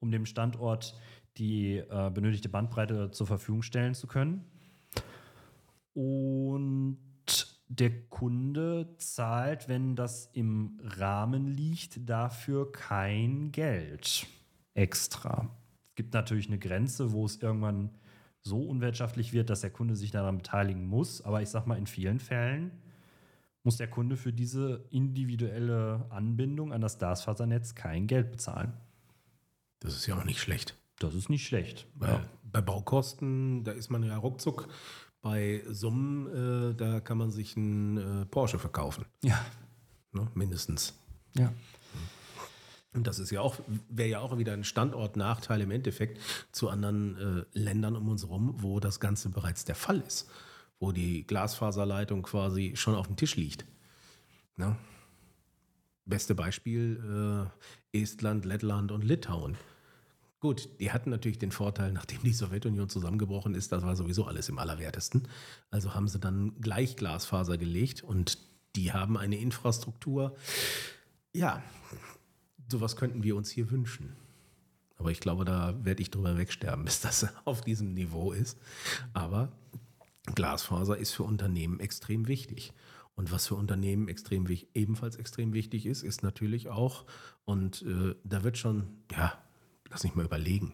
um dem Standort die äh, benötigte Bandbreite zur Verfügung stellen zu können. Und der Kunde zahlt, wenn das im Rahmen liegt, dafür kein Geld extra. Es gibt natürlich eine Grenze, wo es irgendwann so unwirtschaftlich wird, dass der Kunde sich daran beteiligen muss. Aber ich sag mal, in vielen Fällen muss der Kunde für diese individuelle Anbindung an das Glasfasernetz kein Geld bezahlen. Das ist ja auch nicht schlecht. Das ist nicht schlecht. Weil ja. Bei Baukosten, da ist man ja ruckzuck bei Summen, äh, da kann man sich einen äh, Porsche verkaufen. Ja. Ne, mindestens. Ja. Und das ist ja auch, wäre ja auch wieder ein Standortnachteil im Endeffekt zu anderen äh, Ländern um uns herum, wo das Ganze bereits der Fall ist. Wo die Glasfaserleitung quasi schon auf dem Tisch liegt. Ne? Beste Beispiel äh, Estland, Lettland und Litauen. Gut, die hatten natürlich den Vorteil, nachdem die Sowjetunion zusammengebrochen ist, das war sowieso alles im Allerwertesten. Also haben sie dann gleich Glasfaser gelegt und die haben eine Infrastruktur. Ja, sowas könnten wir uns hier wünschen. Aber ich glaube, da werde ich drüber wegsterben, bis das auf diesem Niveau ist. Aber Glasfaser ist für Unternehmen extrem wichtig. Und was für Unternehmen extrem ebenfalls extrem wichtig ist, ist natürlich auch, und äh, da wird schon, ja, lass mich mal überlegen.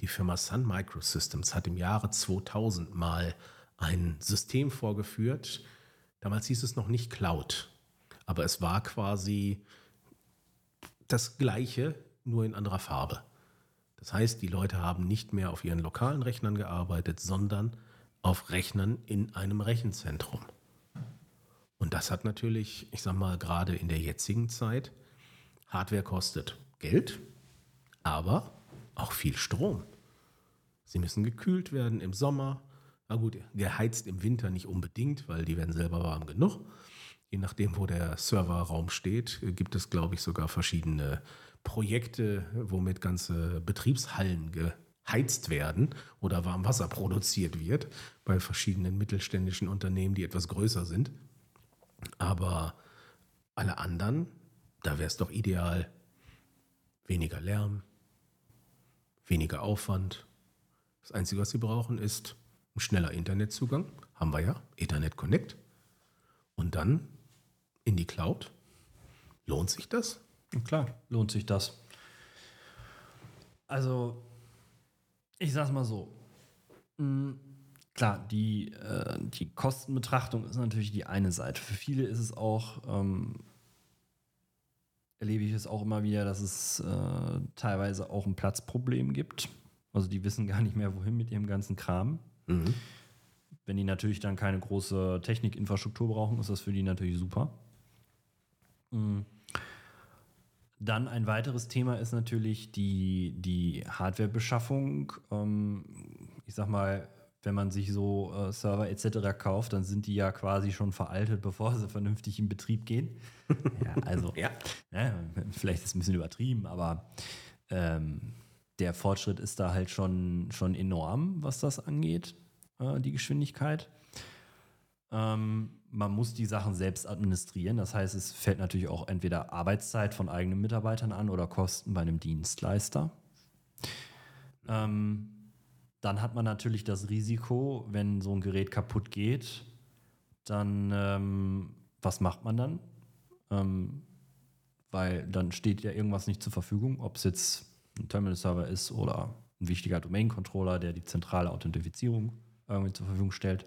Die Firma Sun Microsystems hat im Jahre 2000 mal ein System vorgeführt. Damals hieß es noch nicht Cloud, aber es war quasi das gleiche, nur in anderer Farbe. Das heißt, die Leute haben nicht mehr auf ihren lokalen Rechnern gearbeitet, sondern auf Rechnern in einem Rechenzentrum. Und das hat natürlich, ich sag mal, gerade in der jetzigen Zeit, Hardware kostet Geld, aber auch viel Strom. Sie müssen gekühlt werden im Sommer. Na gut, geheizt im Winter nicht unbedingt, weil die werden selber warm genug. Je nachdem, wo der Serverraum steht, gibt es, glaube ich, sogar verschiedene Projekte, womit ganze Betriebshallen geheizt werden oder Warmwasser produziert wird bei verschiedenen mittelständischen Unternehmen, die etwas größer sind. Aber alle anderen, da wäre es doch ideal, weniger Lärm, weniger Aufwand. Das Einzige, was sie brauchen, ist ein schneller Internetzugang. Haben wir ja, Ethernet Connect. Und dann in die Cloud. Lohnt sich das? Klar, lohnt sich das. Also, ich sag's mal so. Hm, klar, die, äh, die Kostenbetrachtung ist natürlich die eine Seite. Für viele ist es auch, ähm, erlebe ich es auch immer wieder, dass es äh, teilweise auch ein Platzproblem gibt. Also die wissen gar nicht mehr, wohin mit ihrem ganzen Kram. Mhm. Wenn die natürlich dann keine große Technikinfrastruktur brauchen, ist das für die natürlich super. Mhm. Dann ein weiteres Thema ist natürlich die, die Hardwarebeschaffung. Ähm, ich sag mal, wenn man sich so äh, Server etc. kauft, dann sind die ja quasi schon veraltet, bevor sie vernünftig in Betrieb gehen. ja, also, ja. ja. vielleicht ist es ein bisschen übertrieben, aber ähm, der Fortschritt ist da halt schon, schon enorm, was das angeht, äh, die Geschwindigkeit. Ähm, man muss die Sachen selbst administrieren. Das heißt, es fällt natürlich auch entweder Arbeitszeit von eigenen Mitarbeitern an oder Kosten bei einem Dienstleister. Ähm, dann hat man natürlich das Risiko, wenn so ein Gerät kaputt geht, dann ähm, was macht man dann? Ähm, weil dann steht ja irgendwas nicht zur Verfügung, ob es jetzt ein Terminal-Server ist oder ein wichtiger Domain-Controller, der die zentrale Authentifizierung irgendwie zur Verfügung stellt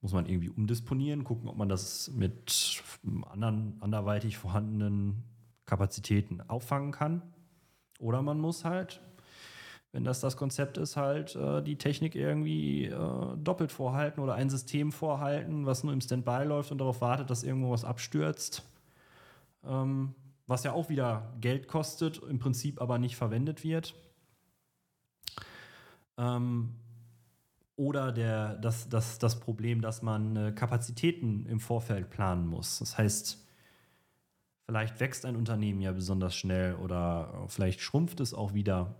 muss man irgendwie umdisponieren, gucken, ob man das mit anderen, anderweitig vorhandenen Kapazitäten auffangen kann. Oder man muss halt, wenn das das Konzept ist, halt äh, die Technik irgendwie äh, doppelt vorhalten oder ein System vorhalten, was nur im Standby läuft und darauf wartet, dass irgendwo was abstürzt. Ähm, was ja auch wieder Geld kostet, im Prinzip aber nicht verwendet wird. Ähm, oder der, das, das, das Problem, dass man äh, Kapazitäten im Vorfeld planen muss. Das heißt, vielleicht wächst ein Unternehmen ja besonders schnell oder vielleicht schrumpft es auch wieder.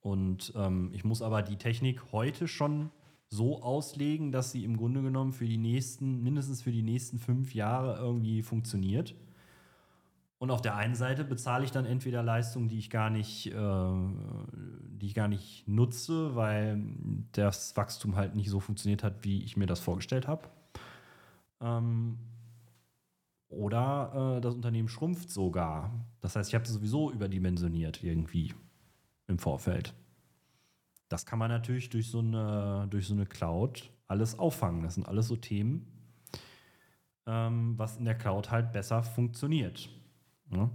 Und ähm, ich muss aber die Technik heute schon so auslegen, dass sie im Grunde genommen für die nächsten, mindestens für die nächsten fünf Jahre irgendwie funktioniert. Und auf der einen Seite bezahle ich dann entweder Leistungen, die ich gar nicht, äh, die ich gar nicht nutze, weil das Wachstum halt nicht so funktioniert hat, wie ich mir das vorgestellt habe. Ähm, oder äh, das Unternehmen schrumpft sogar. Das heißt, ich habe es sowieso überdimensioniert irgendwie im Vorfeld. Das kann man natürlich durch so eine, durch so eine Cloud alles auffangen. Das sind alles so Themen, ähm, was in der Cloud halt besser funktioniert. Ne?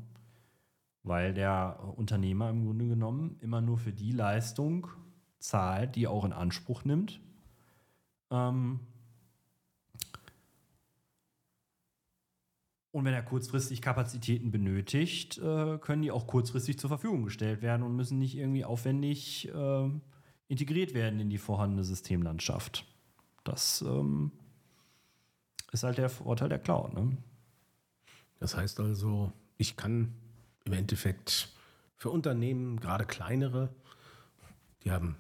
Weil der Unternehmer im Grunde genommen immer nur für die Leistung zahlt, die er auch in Anspruch nimmt. Ähm und wenn er kurzfristig Kapazitäten benötigt, äh, können die auch kurzfristig zur Verfügung gestellt werden und müssen nicht irgendwie aufwendig äh, integriert werden in die vorhandene Systemlandschaft. Das ähm, ist halt der Vorteil der Cloud. Ne? Das heißt also, ich kann im Endeffekt für Unternehmen, gerade kleinere, die haben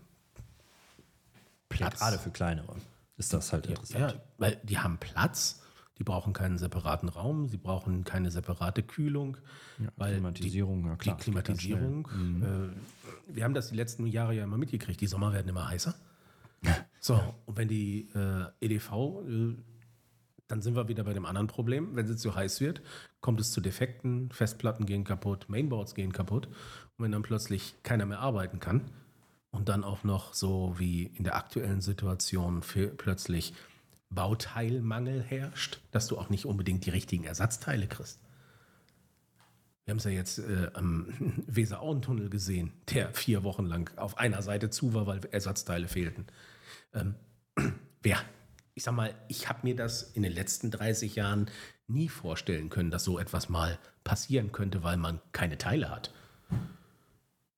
Platz. Gerade für kleinere ist das halt interessant. Ja, weil die haben Platz, die brauchen keinen separaten Raum, sie brauchen keine separate Kühlung. Ja, weil Klimatisierung, die, ja klar. Die Klimatisierung, mhm. äh, wir haben das die letzten Jahre ja immer mitgekriegt, die Sommer werden immer heißer. So, und wenn die äh, EDV äh, dann sind wir wieder bei dem anderen Problem. Wenn es zu heiß wird, kommt es zu Defekten, Festplatten gehen kaputt, Mainboards gehen kaputt. Und wenn dann plötzlich keiner mehr arbeiten kann und dann auch noch so wie in der aktuellen Situation für plötzlich Bauteilmangel herrscht, dass du auch nicht unbedingt die richtigen Ersatzteile kriegst. Wir haben es ja jetzt äh, am Weser-Auen-Tunnel gesehen, der vier Wochen lang auf einer Seite zu war, weil Ersatzteile fehlten. Ähm, wer, ich sag mal, ich habe mir das in den letzten 30 Jahren nie vorstellen können, dass so etwas mal passieren könnte, weil man keine Teile hat.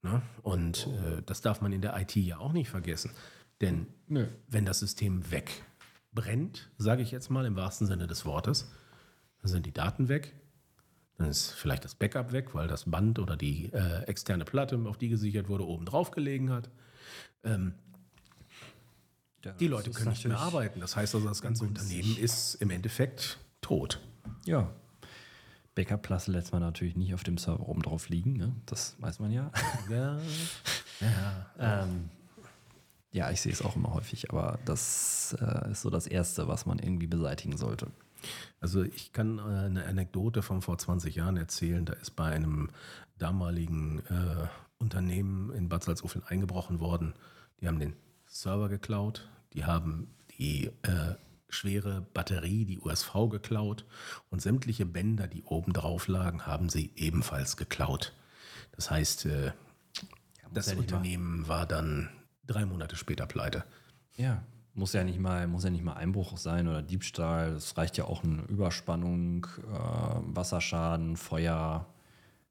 Ne? Und äh, das darf man in der IT ja auch nicht vergessen. Denn Nö. wenn das System wegbrennt, sage ich jetzt mal im wahrsten Sinne des Wortes, dann sind die Daten weg, dann ist vielleicht das Backup weg, weil das Band oder die äh, externe Platte, auf die gesichert wurde, oben drauf gelegen hat. Ähm, Ja, die Leute können nicht mehr arbeiten. Das heißt also, das ganze Unternehmen ist im Endeffekt tot. Ja. Backup-Platte lässt man natürlich nicht auf dem Server oben drauf liegen, ne? das weiß man ja. Ja, Ähm, ja, ich sehe es auch immer häufig, aber das äh, ist so das Erste, was man irgendwie beseitigen sollte. Also ich kann äh, eine Anekdote von vor 20 Jahren erzählen. Da ist bei einem damaligen äh, Unternehmen in Bad Salzuflen eingebrochen worden. Die haben den Server geklaut, die haben die äh, schwere Batterie, die USV geklaut und sämtliche Bänder, die oben drauf lagen, haben sie ebenfalls geklaut. Das heißt, äh, das Unternehmen war dann drei Monate später pleite. Ja, muss ja nicht mal, muss ja nicht mal Einbruch sein oder Diebstahl. Es reicht ja auch eine Überspannung, äh, Wasserschaden, Feuer.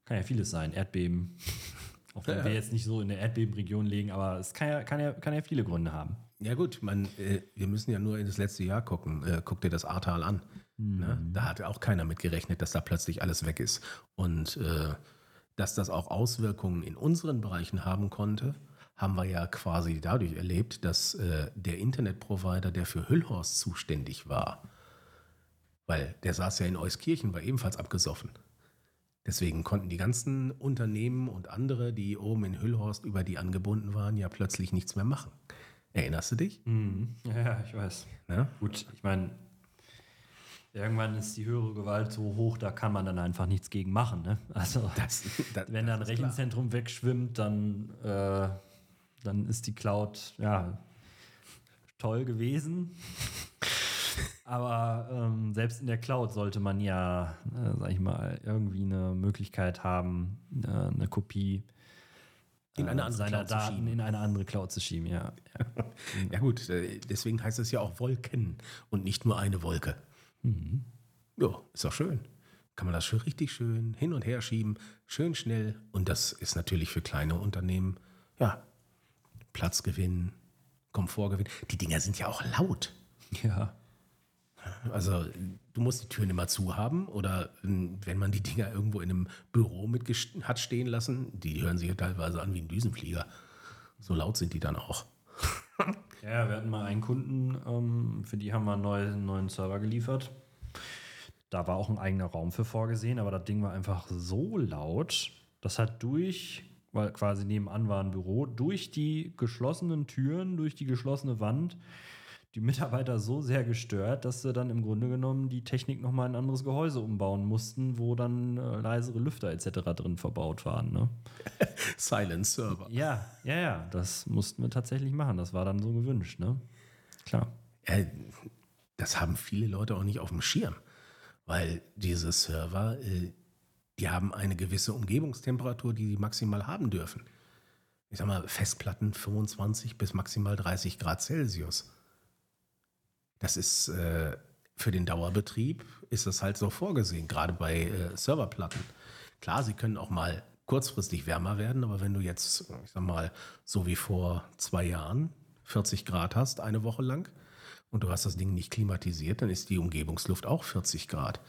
Kann ja vieles sein. Erdbeben. Auch wenn Ja. wir jetzt nicht so in der Erdbebenregion liegen, aber es kann ja, kann ja, kann ja viele Gründe haben. Ja gut, man, äh, wir müssen ja nur in das letzte Jahr gucken. Äh, guck dir das Ahrtal an. Ne? Da hat auch keiner mit gerechnet, dass da plötzlich alles weg ist. Und äh, dass das auch Auswirkungen in unseren Bereichen haben konnte, haben wir ja quasi dadurch erlebt, dass äh, der Internetprovider, der für Hüllhorst zuständig war, weil der saß ja in Euskirchen, war ebenfalls abgesoffen. Deswegen konnten die ganzen Unternehmen und andere, die oben in Hüllhorst über die angebunden waren, ja plötzlich nichts mehr machen. Erinnerst du dich? Ja, ja, ich weiß. Ne? Gut, ich meine, irgendwann ist die höhere Gewalt so hoch, da kann man dann einfach nichts gegen machen. Ne? Also, Das, das, wenn da ein das ist klar. Rechenzentrum wegschwimmt, dann, äh, dann ist die Cloud ja toll gewesen. Aber ähm, selbst in der Cloud sollte man ja, äh, sag ich mal, irgendwie eine Möglichkeit haben, äh, eine Kopie In eine äh, andere seiner Cloud zu Daten schieben. in eine andere Cloud zu schieben. Ja, ja. Gut, äh, deswegen heißt es ja auch Wolken und nicht nur eine Wolke. Ja, ist doch schön. Kann man das schön richtig schön hin und her schieben, schön schnell. Und das ist natürlich für kleine Unternehmen, ja, Platzgewinn, Komfortgewinn. Die Dinger sind ja auch laut. ja. Also du musst die Türen immer zu haben oder ähm, wenn man die Dinger irgendwo in einem Büro mit hat stehen lassen, die hören sich ja teilweise an wie ein Düsenflieger. So laut sind die dann auch. Ja, wir hatten mal einen Kunden, ähm, für die haben wir einen neuen, einen neuen Server geliefert. Da war auch ein eigener Raum für vorgesehen, aber das Ding war einfach so laut, das hat durch, weil quasi nebenan war ein Büro, durch die geschlossenen Türen, durch die geschlossene Wand, die Mitarbeiter so sehr gestört, dass sie dann im Grunde genommen die Technik nochmal in ein anderes Gehäuse umbauen mussten, wo dann äh, leisere Lüfter etc. drin verbaut waren. Ne? Silent Server. Ja, ja, ja, das mussten wir tatsächlich machen. Das war dann so gewünscht, ne? Klar. Äh, das haben viele Leute auch nicht auf dem Schirm, weil diese Server, äh, die haben eine gewisse Umgebungstemperatur, die sie maximal haben dürfen. Ich sag mal, Festplatten 25 bis maximal 30 Grad Celsius. Das ist äh, für den Dauerbetrieb ist das halt so vorgesehen, gerade bei äh, Serverplatten. Klar, sie können auch mal kurzfristig wärmer werden, aber wenn du jetzt, ich sag mal, so wie vor zwei Jahren 40 Grad hast, eine Woche lang, und du hast das Ding nicht klimatisiert, dann ist die Umgebungsluft auch 40 Grad.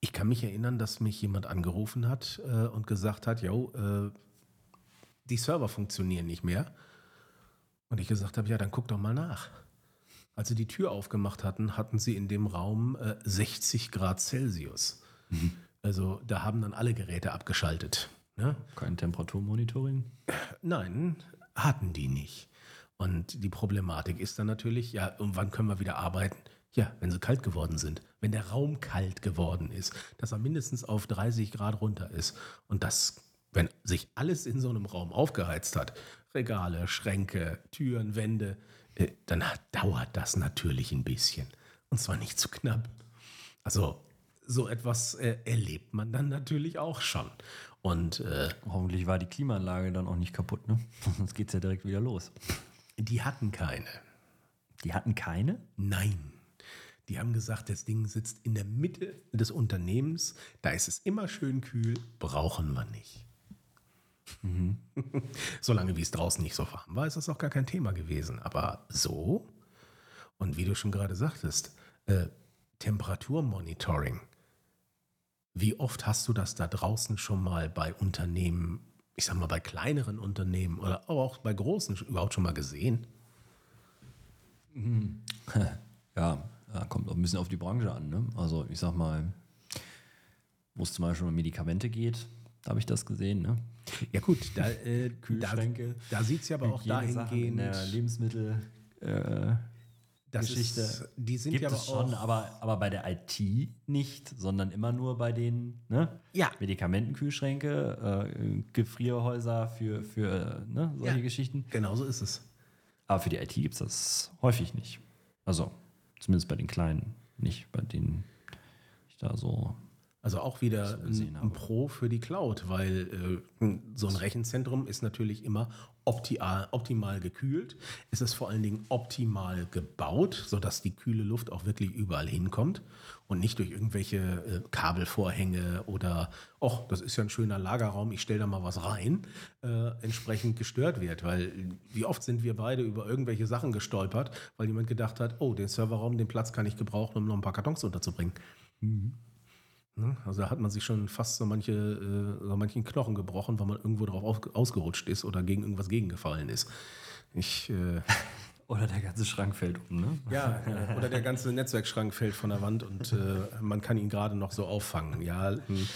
Ich kann mich erinnern, dass mich jemand angerufen hat äh, und gesagt hat, yo, äh, die Server funktionieren nicht mehr. Und ich gesagt habe, ja, dann guck doch mal nach. Als sie die Tür aufgemacht hatten, hatten sie in dem Raum äh, 60 Grad Celsius. Also da haben dann alle Geräte abgeschaltet. Ne? Kein Temperaturmonitoring. Nein, hatten die nicht. Und die Problematik ist dann natürlich, ja, und wann können wir wieder arbeiten? Ja, wenn sie kalt geworden sind. Wenn der Raum kalt geworden ist, dass er mindestens auf 30 Grad runter ist. Und das wenn sich alles in so einem Raum aufgeheizt hat, Regale, Schränke, Türen, Wände, äh, dann dauert das natürlich ein bisschen. Und zwar nicht zu knapp. Also so etwas äh, erlebt man dann natürlich auch schon. Und äh, Hoffentlich war die Klimaanlage dann auch nicht kaputt, ne? Sonst geht es ja direkt wieder los. die hatten keine. Die hatten keine? Nein. Die haben gesagt, das Ding sitzt in der Mitte des Unternehmens, da ist es immer schön kühl, brauchen wir nicht. Solange wie es draußen nicht so warm war, ist das auch gar kein Thema gewesen. Aber so, und wie du schon gerade sagtest, äh, Temperaturmonitoring. Wie oft hast du das da draußen schon mal bei Unternehmen, ich sag mal bei kleineren Unternehmen oder auch bei großen überhaupt schon mal gesehen? Ja, ja, kommt auch ein bisschen auf die Branche an. Ne? Also ich sag mal, wo es zum Beispiel um Medikamente geht, da habe ich das gesehen. Ne? Ja gut, da, äh, da, Kühlschränke, da sieht es ja aber auch dahingehend, Lebensmittel. Äh, das Geschichte ist, die sind gibt ja aber es schon, auch, aber, aber bei der IT nicht, sondern immer nur bei den ne? Ja. Medikamentenkühlschränke, äh, Gefrierhäuser für, für ne? solche Ja. Geschichten. genau so ist es. Aber für die IT gibt es das häufig nicht. Also zumindest bei den Kleinen nicht, bei denen ich da so. Also auch wieder ein, ein. Pro für die Cloud, weil äh, so ein Rechenzentrum ist natürlich immer optimal, optimal gekühlt. Es ist vor allen Dingen optimal gebaut, sodass die kühle Luft auch wirklich überall hinkommt und nicht durch irgendwelche äh, Kabelvorhänge oder, ach, das ist ja ein schöner Lagerraum, ich stelle da mal was rein, äh, entsprechend gestört wird. Weil wie oft sind wir beide über irgendwelche Sachen gestolpert, weil jemand gedacht hat, oh, den Serverraum, den Platz kann ich gebrauchen, um noch ein paar Kartons unterzubringen. Ne? Also da hat man sich schon fast so, manche, äh, so manchen Knochen gebrochen, weil man irgendwo drauf auf, ausgerutscht ist oder gegen irgendwas gegengefallen ist. Ich, äh, Oder der ganze Schrank fällt um, ne? ja, äh, oder der ganze Netzwerkschrank fällt von der Wand und äh, man kann ihn gerade noch so auffangen. Ja, hm,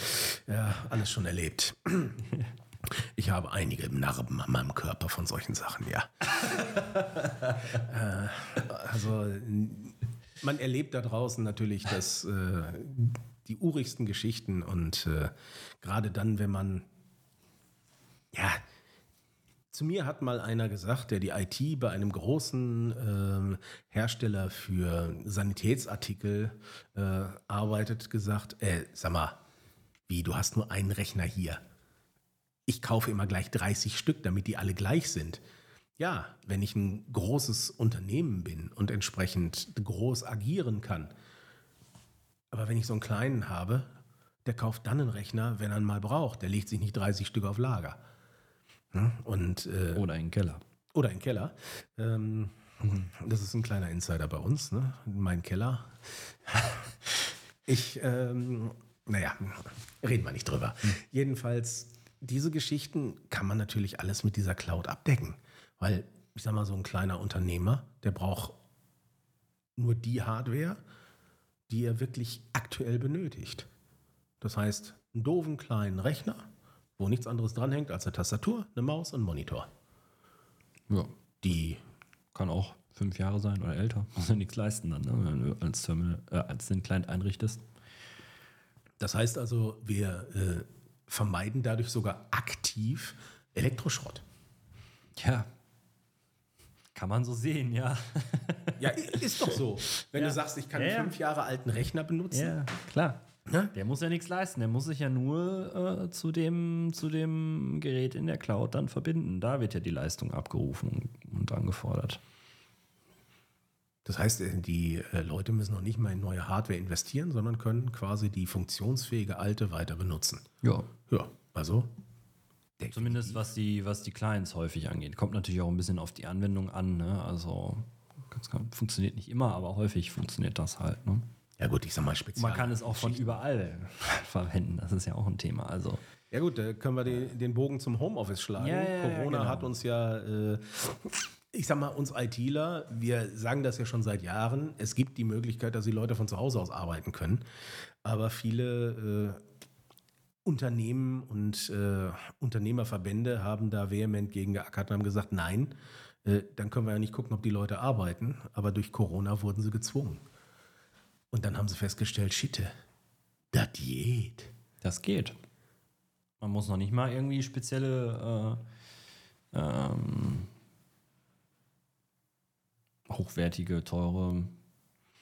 ja, alles schon erlebt. Ich habe einige Narben an meinem Körper von solchen Sachen, ja. äh, also man erlebt da draußen natürlich das, äh, die urigsten Geschichten und äh, gerade dann, wenn man, ja, zu mir hat mal einer gesagt, der die IT bei einem großen ähm, Hersteller für Sanitätsartikel äh, arbeitet, gesagt, äh, sag mal, wie, du hast nur einen Rechner hier. Ich kaufe immer gleich 30 Stück, damit die alle gleich sind. Ja, wenn ich ein großes Unternehmen bin und entsprechend groß agieren kann. Aber wenn ich so einen kleinen habe, der kauft dann einen Rechner, wenn er ihn mal braucht. Der legt sich nicht 30 Stück auf Lager. Ne? Und, äh, Oder in den Keller. oder im Keller. Ähm, das ist ein kleiner Insider bei uns, ne? Mein Keller. Ich, ähm, naja, reden wir nicht drüber. Jedenfalls, diese Geschichten kann man natürlich alles mit dieser Cloud abdecken. Weil, ich sag mal, so ein kleiner Unternehmer, der braucht nur die Hardware, die er wirklich aktuell benötigt. Das heißt, einen doofen kleinen Rechner, wo nichts anderes dranhängt als eine Tastatur, eine Maus und ein Monitor. Ja. Die Kann auch fünf Jahre sein oder älter. Muss ja nichts leisten dann, ne? wenn du als Terminal, äh, als den Client einrichtest. Das heißt also, wir äh, vermeiden dadurch sogar aktiv Elektroschrott. Ja. Kann man so sehen, ja. Ja, ist doch so. Wenn Ja. du sagst, ich kann Ja, fünf Jahre alten Rechner benutzen, Ja, klar. ne? Der muss ja nichts leisten. Der muss sich ja nur äh, zu, dem, zu dem Gerät in der Cloud dann verbinden. Da wird ja die Leistung abgerufen und angefordert. das heißt, äh, die äh, Leute müssen noch nicht mal in neue Hardware investieren, sondern können quasi die funktionsfähige alte weiter benutzen. Ja. Ja, also. Zumindest was die, was die Clients häufig angeht. Kommt natürlich auch ein bisschen auf die Anwendung an. Ne? Also funktioniert nicht immer, aber häufig funktioniert das halt. Ne? Ja gut, ich sag mal speziell. Man kann es auch von überall verwenden. Das ist ja auch ein Thema. Also Ja gut, da können wir den, den Bogen zum Homeoffice schlagen. Ja, ja, ja, Corona genau. hat uns ja, äh, ich sag mal, uns ITler, wir sagen das ja schon seit Jahren, es gibt die Möglichkeit, dass die Leute von zu Hause aus arbeiten können. Aber viele äh, Unternehmen und äh, Unternehmerverbände haben da vehement gegen geackert und haben gesagt, nein, äh, dann können wir ja nicht gucken, ob die Leute arbeiten. Aber durch Corona wurden sie gezwungen. Und dann haben sie festgestellt, Schitte, das geht. das geht. Man muss noch nicht mal irgendwie spezielle äh, ähm, hochwertige, teure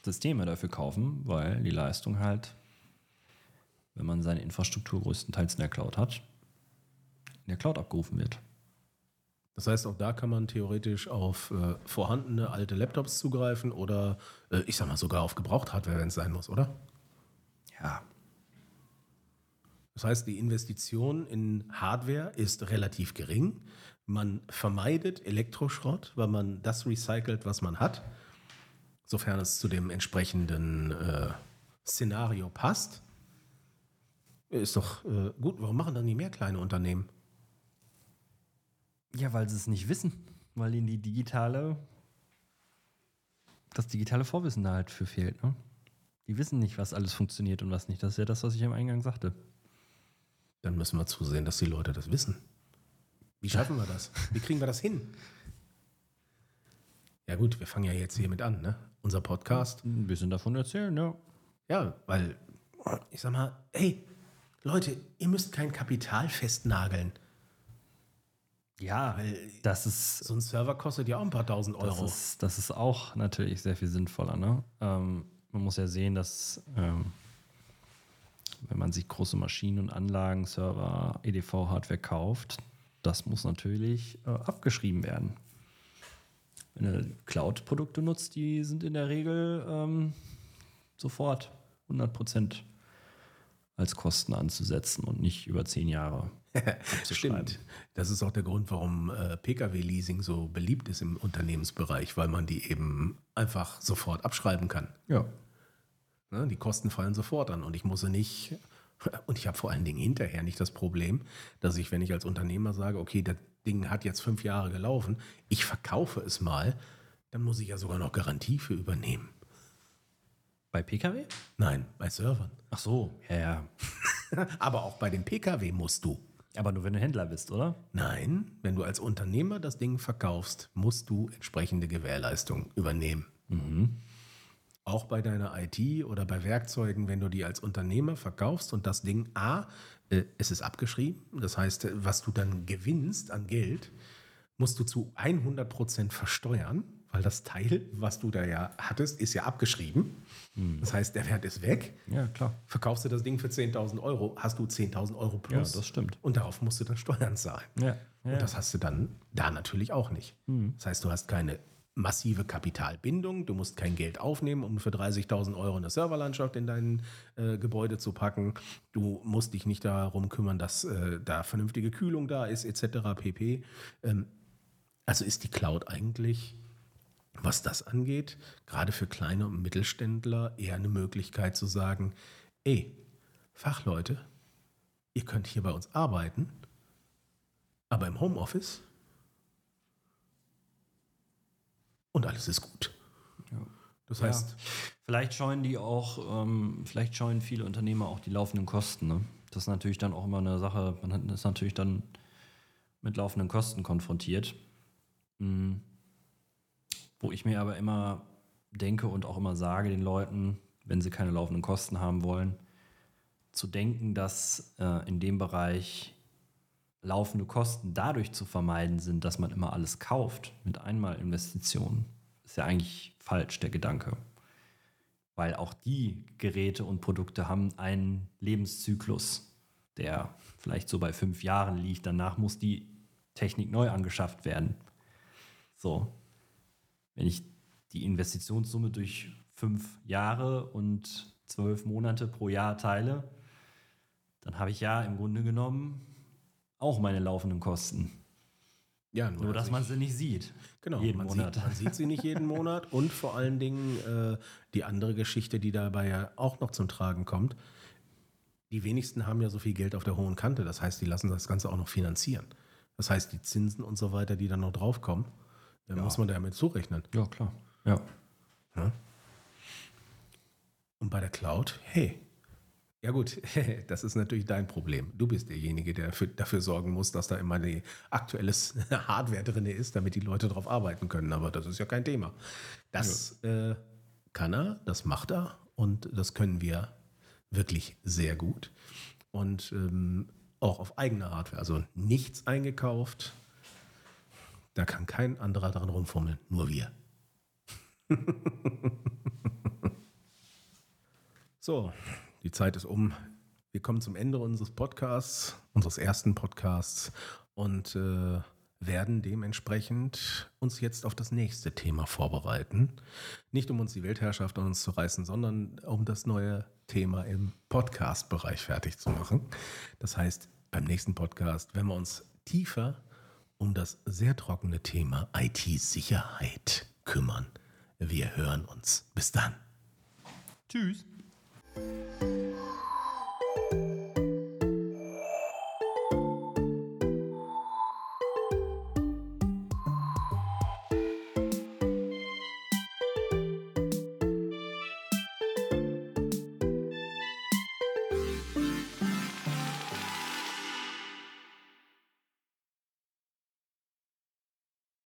Systeme dafür kaufen, weil die Leistung halt, wenn man seine Infrastruktur größtenteils in der Cloud hat, in der Cloud abgerufen wird. Das heißt, auch da kann man theoretisch auf äh, vorhandene alte Laptops zugreifen oder äh, ich sag mal sogar auf Gebraucht-Hardware, wenn es sein muss, oder? Ja. Das heißt, die Investition in Hardware ist relativ gering. Man vermeidet Elektroschrott, weil man das recycelt, was man hat, sofern es zu dem entsprechenden äh, Szenario passt. Ist doch äh, gut. Warum machen dann nicht mehr kleine Unternehmen? Ja, weil sie es nicht wissen. Weil ihnen die digitale, das digitale Vorwissen da halt für fehlt. Ne? Die wissen nicht, was alles funktioniert und was nicht. Das ist ja das, was ich am Eingang sagte. Dann müssen wir zusehen, dass die Leute das wissen. Wie schaffen wir das? Wie kriegen wir das hin? Ja gut, wir fangen ja jetzt hiermit an, ne? Unser Podcast. Ein bisschen davon erzählen, ja. Ja, weil ich sag mal, hey, Leute, ihr müsst kein Kapital festnageln. Ja, das ist So ein Server kostet ja auch ein paar tausend Das Euro. ist, das ist auch natürlich sehr viel sinnvoller. Ne? Ähm, man muss ja sehen, dass ähm, wenn man sich große Maschinen und Anlagen, Server, EDV-Hardware kauft, das muss natürlich äh, abgeschrieben werden. Wenn du Cloud-Produkte nutzt, die sind in der Regel ähm, sofort 100% als Kosten anzusetzen und nicht über zehn Jahre. Stimmt. Das ist auch der Grund, warum äh, Pkw-Leasing so beliebt ist im Unternehmensbereich, weil man die eben einfach sofort abschreiben kann. Ja. Ne? Die Kosten fallen sofort an und ich muss sie nicht. Und ich habe vor allen Dingen hinterher nicht das Problem, dass ich, wenn ich als Unternehmer sage, okay, das Ding hat jetzt fünf Jahre gelaufen, ich verkaufe es mal, dann muss ich ja sogar noch Garantie für übernehmen. Bei Pkw? Nein, bei Servern. Ach so, ja, ja. Aber auch bei dem Pkw musst du. Aber nur wenn du Händler bist, oder? Nein, wenn du als Unternehmer das Ding verkaufst, musst du entsprechende Gewährleistung übernehmen. Auch bei deiner IT oder bei Werkzeugen, wenn du die als Unternehmer verkaufst und das Ding A, äh, es ist abgeschrieben, das heißt, äh, was du dann gewinnst an Geld, musst du zu 100% versteuern, weil das Teil, was du da ja hattest, ist ja abgeschrieben. Das heißt, der Wert ist weg. Ja, klar. Verkaufst du das Ding für 10.000 Euro, hast du 10.000 Euro plus. Ja, das stimmt. Und darauf musst du dann Steuern zahlen. Ja. ja. Und das hast du dann da natürlich auch nicht. Das heißt, du hast keine massive Kapitalbindung, du musst kein Geld aufnehmen, um für 30.000 Euro eine Serverlandschaft in dein äh, Gebäude zu packen. Du musst dich nicht darum kümmern, dass äh, da vernünftige Kühlung da ist, etc. pp. Ähm, also ist die Cloud eigentlich, was das angeht, gerade für kleine und Mittelständler eher eine Möglichkeit zu sagen, ey, Fachleute, ihr könnt hier bei uns arbeiten, aber im Homeoffice und alles ist gut. Das Ja. heißt, Vielleicht scheuen die auch, ähm, vielleicht scheuen viele Unternehmer auch die laufenden Kosten. Ne? Das ist natürlich dann auch immer eine Sache, man hat- ist natürlich dann mit laufenden Kosten konfrontiert. Mhm. Wo ich mir aber immer denke und auch immer sage den Leuten, wenn sie keine laufenden Kosten haben wollen, zu denken, dass äh, in dem Bereich laufende Kosten dadurch zu vermeiden sind, dass man immer alles kauft mit Einmalinvestitionen, ist ja eigentlich falsch, der Gedanke. Weil auch die Geräte und Produkte haben einen Lebenszyklus, der vielleicht so bei fünf Jahren liegt. Danach muss die Technik neu angeschafft werden. So. Wenn ich die Investitionssumme durch fünf Jahre und zwölf Monate pro Jahr teile, dann habe ich ja im Grunde genommen auch meine laufenden Kosten. ja, Nur, dass ich- man sie nicht sieht. Genau, jeden man, Monat. Sieht, man sieht sie nicht jeden Monat und vor allen Dingen äh, die andere Geschichte, die dabei ja auch noch zum Tragen kommt. Die wenigsten haben ja so viel Geld auf der hohen Kante. Das heißt, die lassen das Ganze auch noch finanzieren. Das heißt, die Zinsen und so weiter, die dann noch draufkommen, dann muss man damit zurechnen. Ja, klar. Ja. Und bei der Cloud, hey, ja gut, das ist natürlich dein Problem. Du bist derjenige, der für, dafür sorgen muss, dass da immer die aktuelles Hardware drin ist, damit die Leute drauf arbeiten können. Aber das ist ja kein Thema. Das äh, kann er, das macht er und das können wir wirklich sehr gut. Und ähm, auch auf eigene Hardware, also nichts eingekauft. Da kann kein anderer dran rumfummeln, nur wir. so, die Zeit ist um. Wir kommen zum Ende unseres Podcasts, unseres ersten Podcasts und äh, werden dementsprechend uns jetzt auf das nächste Thema vorbereiten. Nicht um uns die Weltherrschaft an uns zu reißen, sondern um das neue Thema im Podcast-Bereich fertig zu machen. Das heißt, beim nächsten Podcast werden wir uns tiefer um das sehr trockene Thema IT-Sicherheit kümmern. Wir hören uns. Bis dann. Tschüss.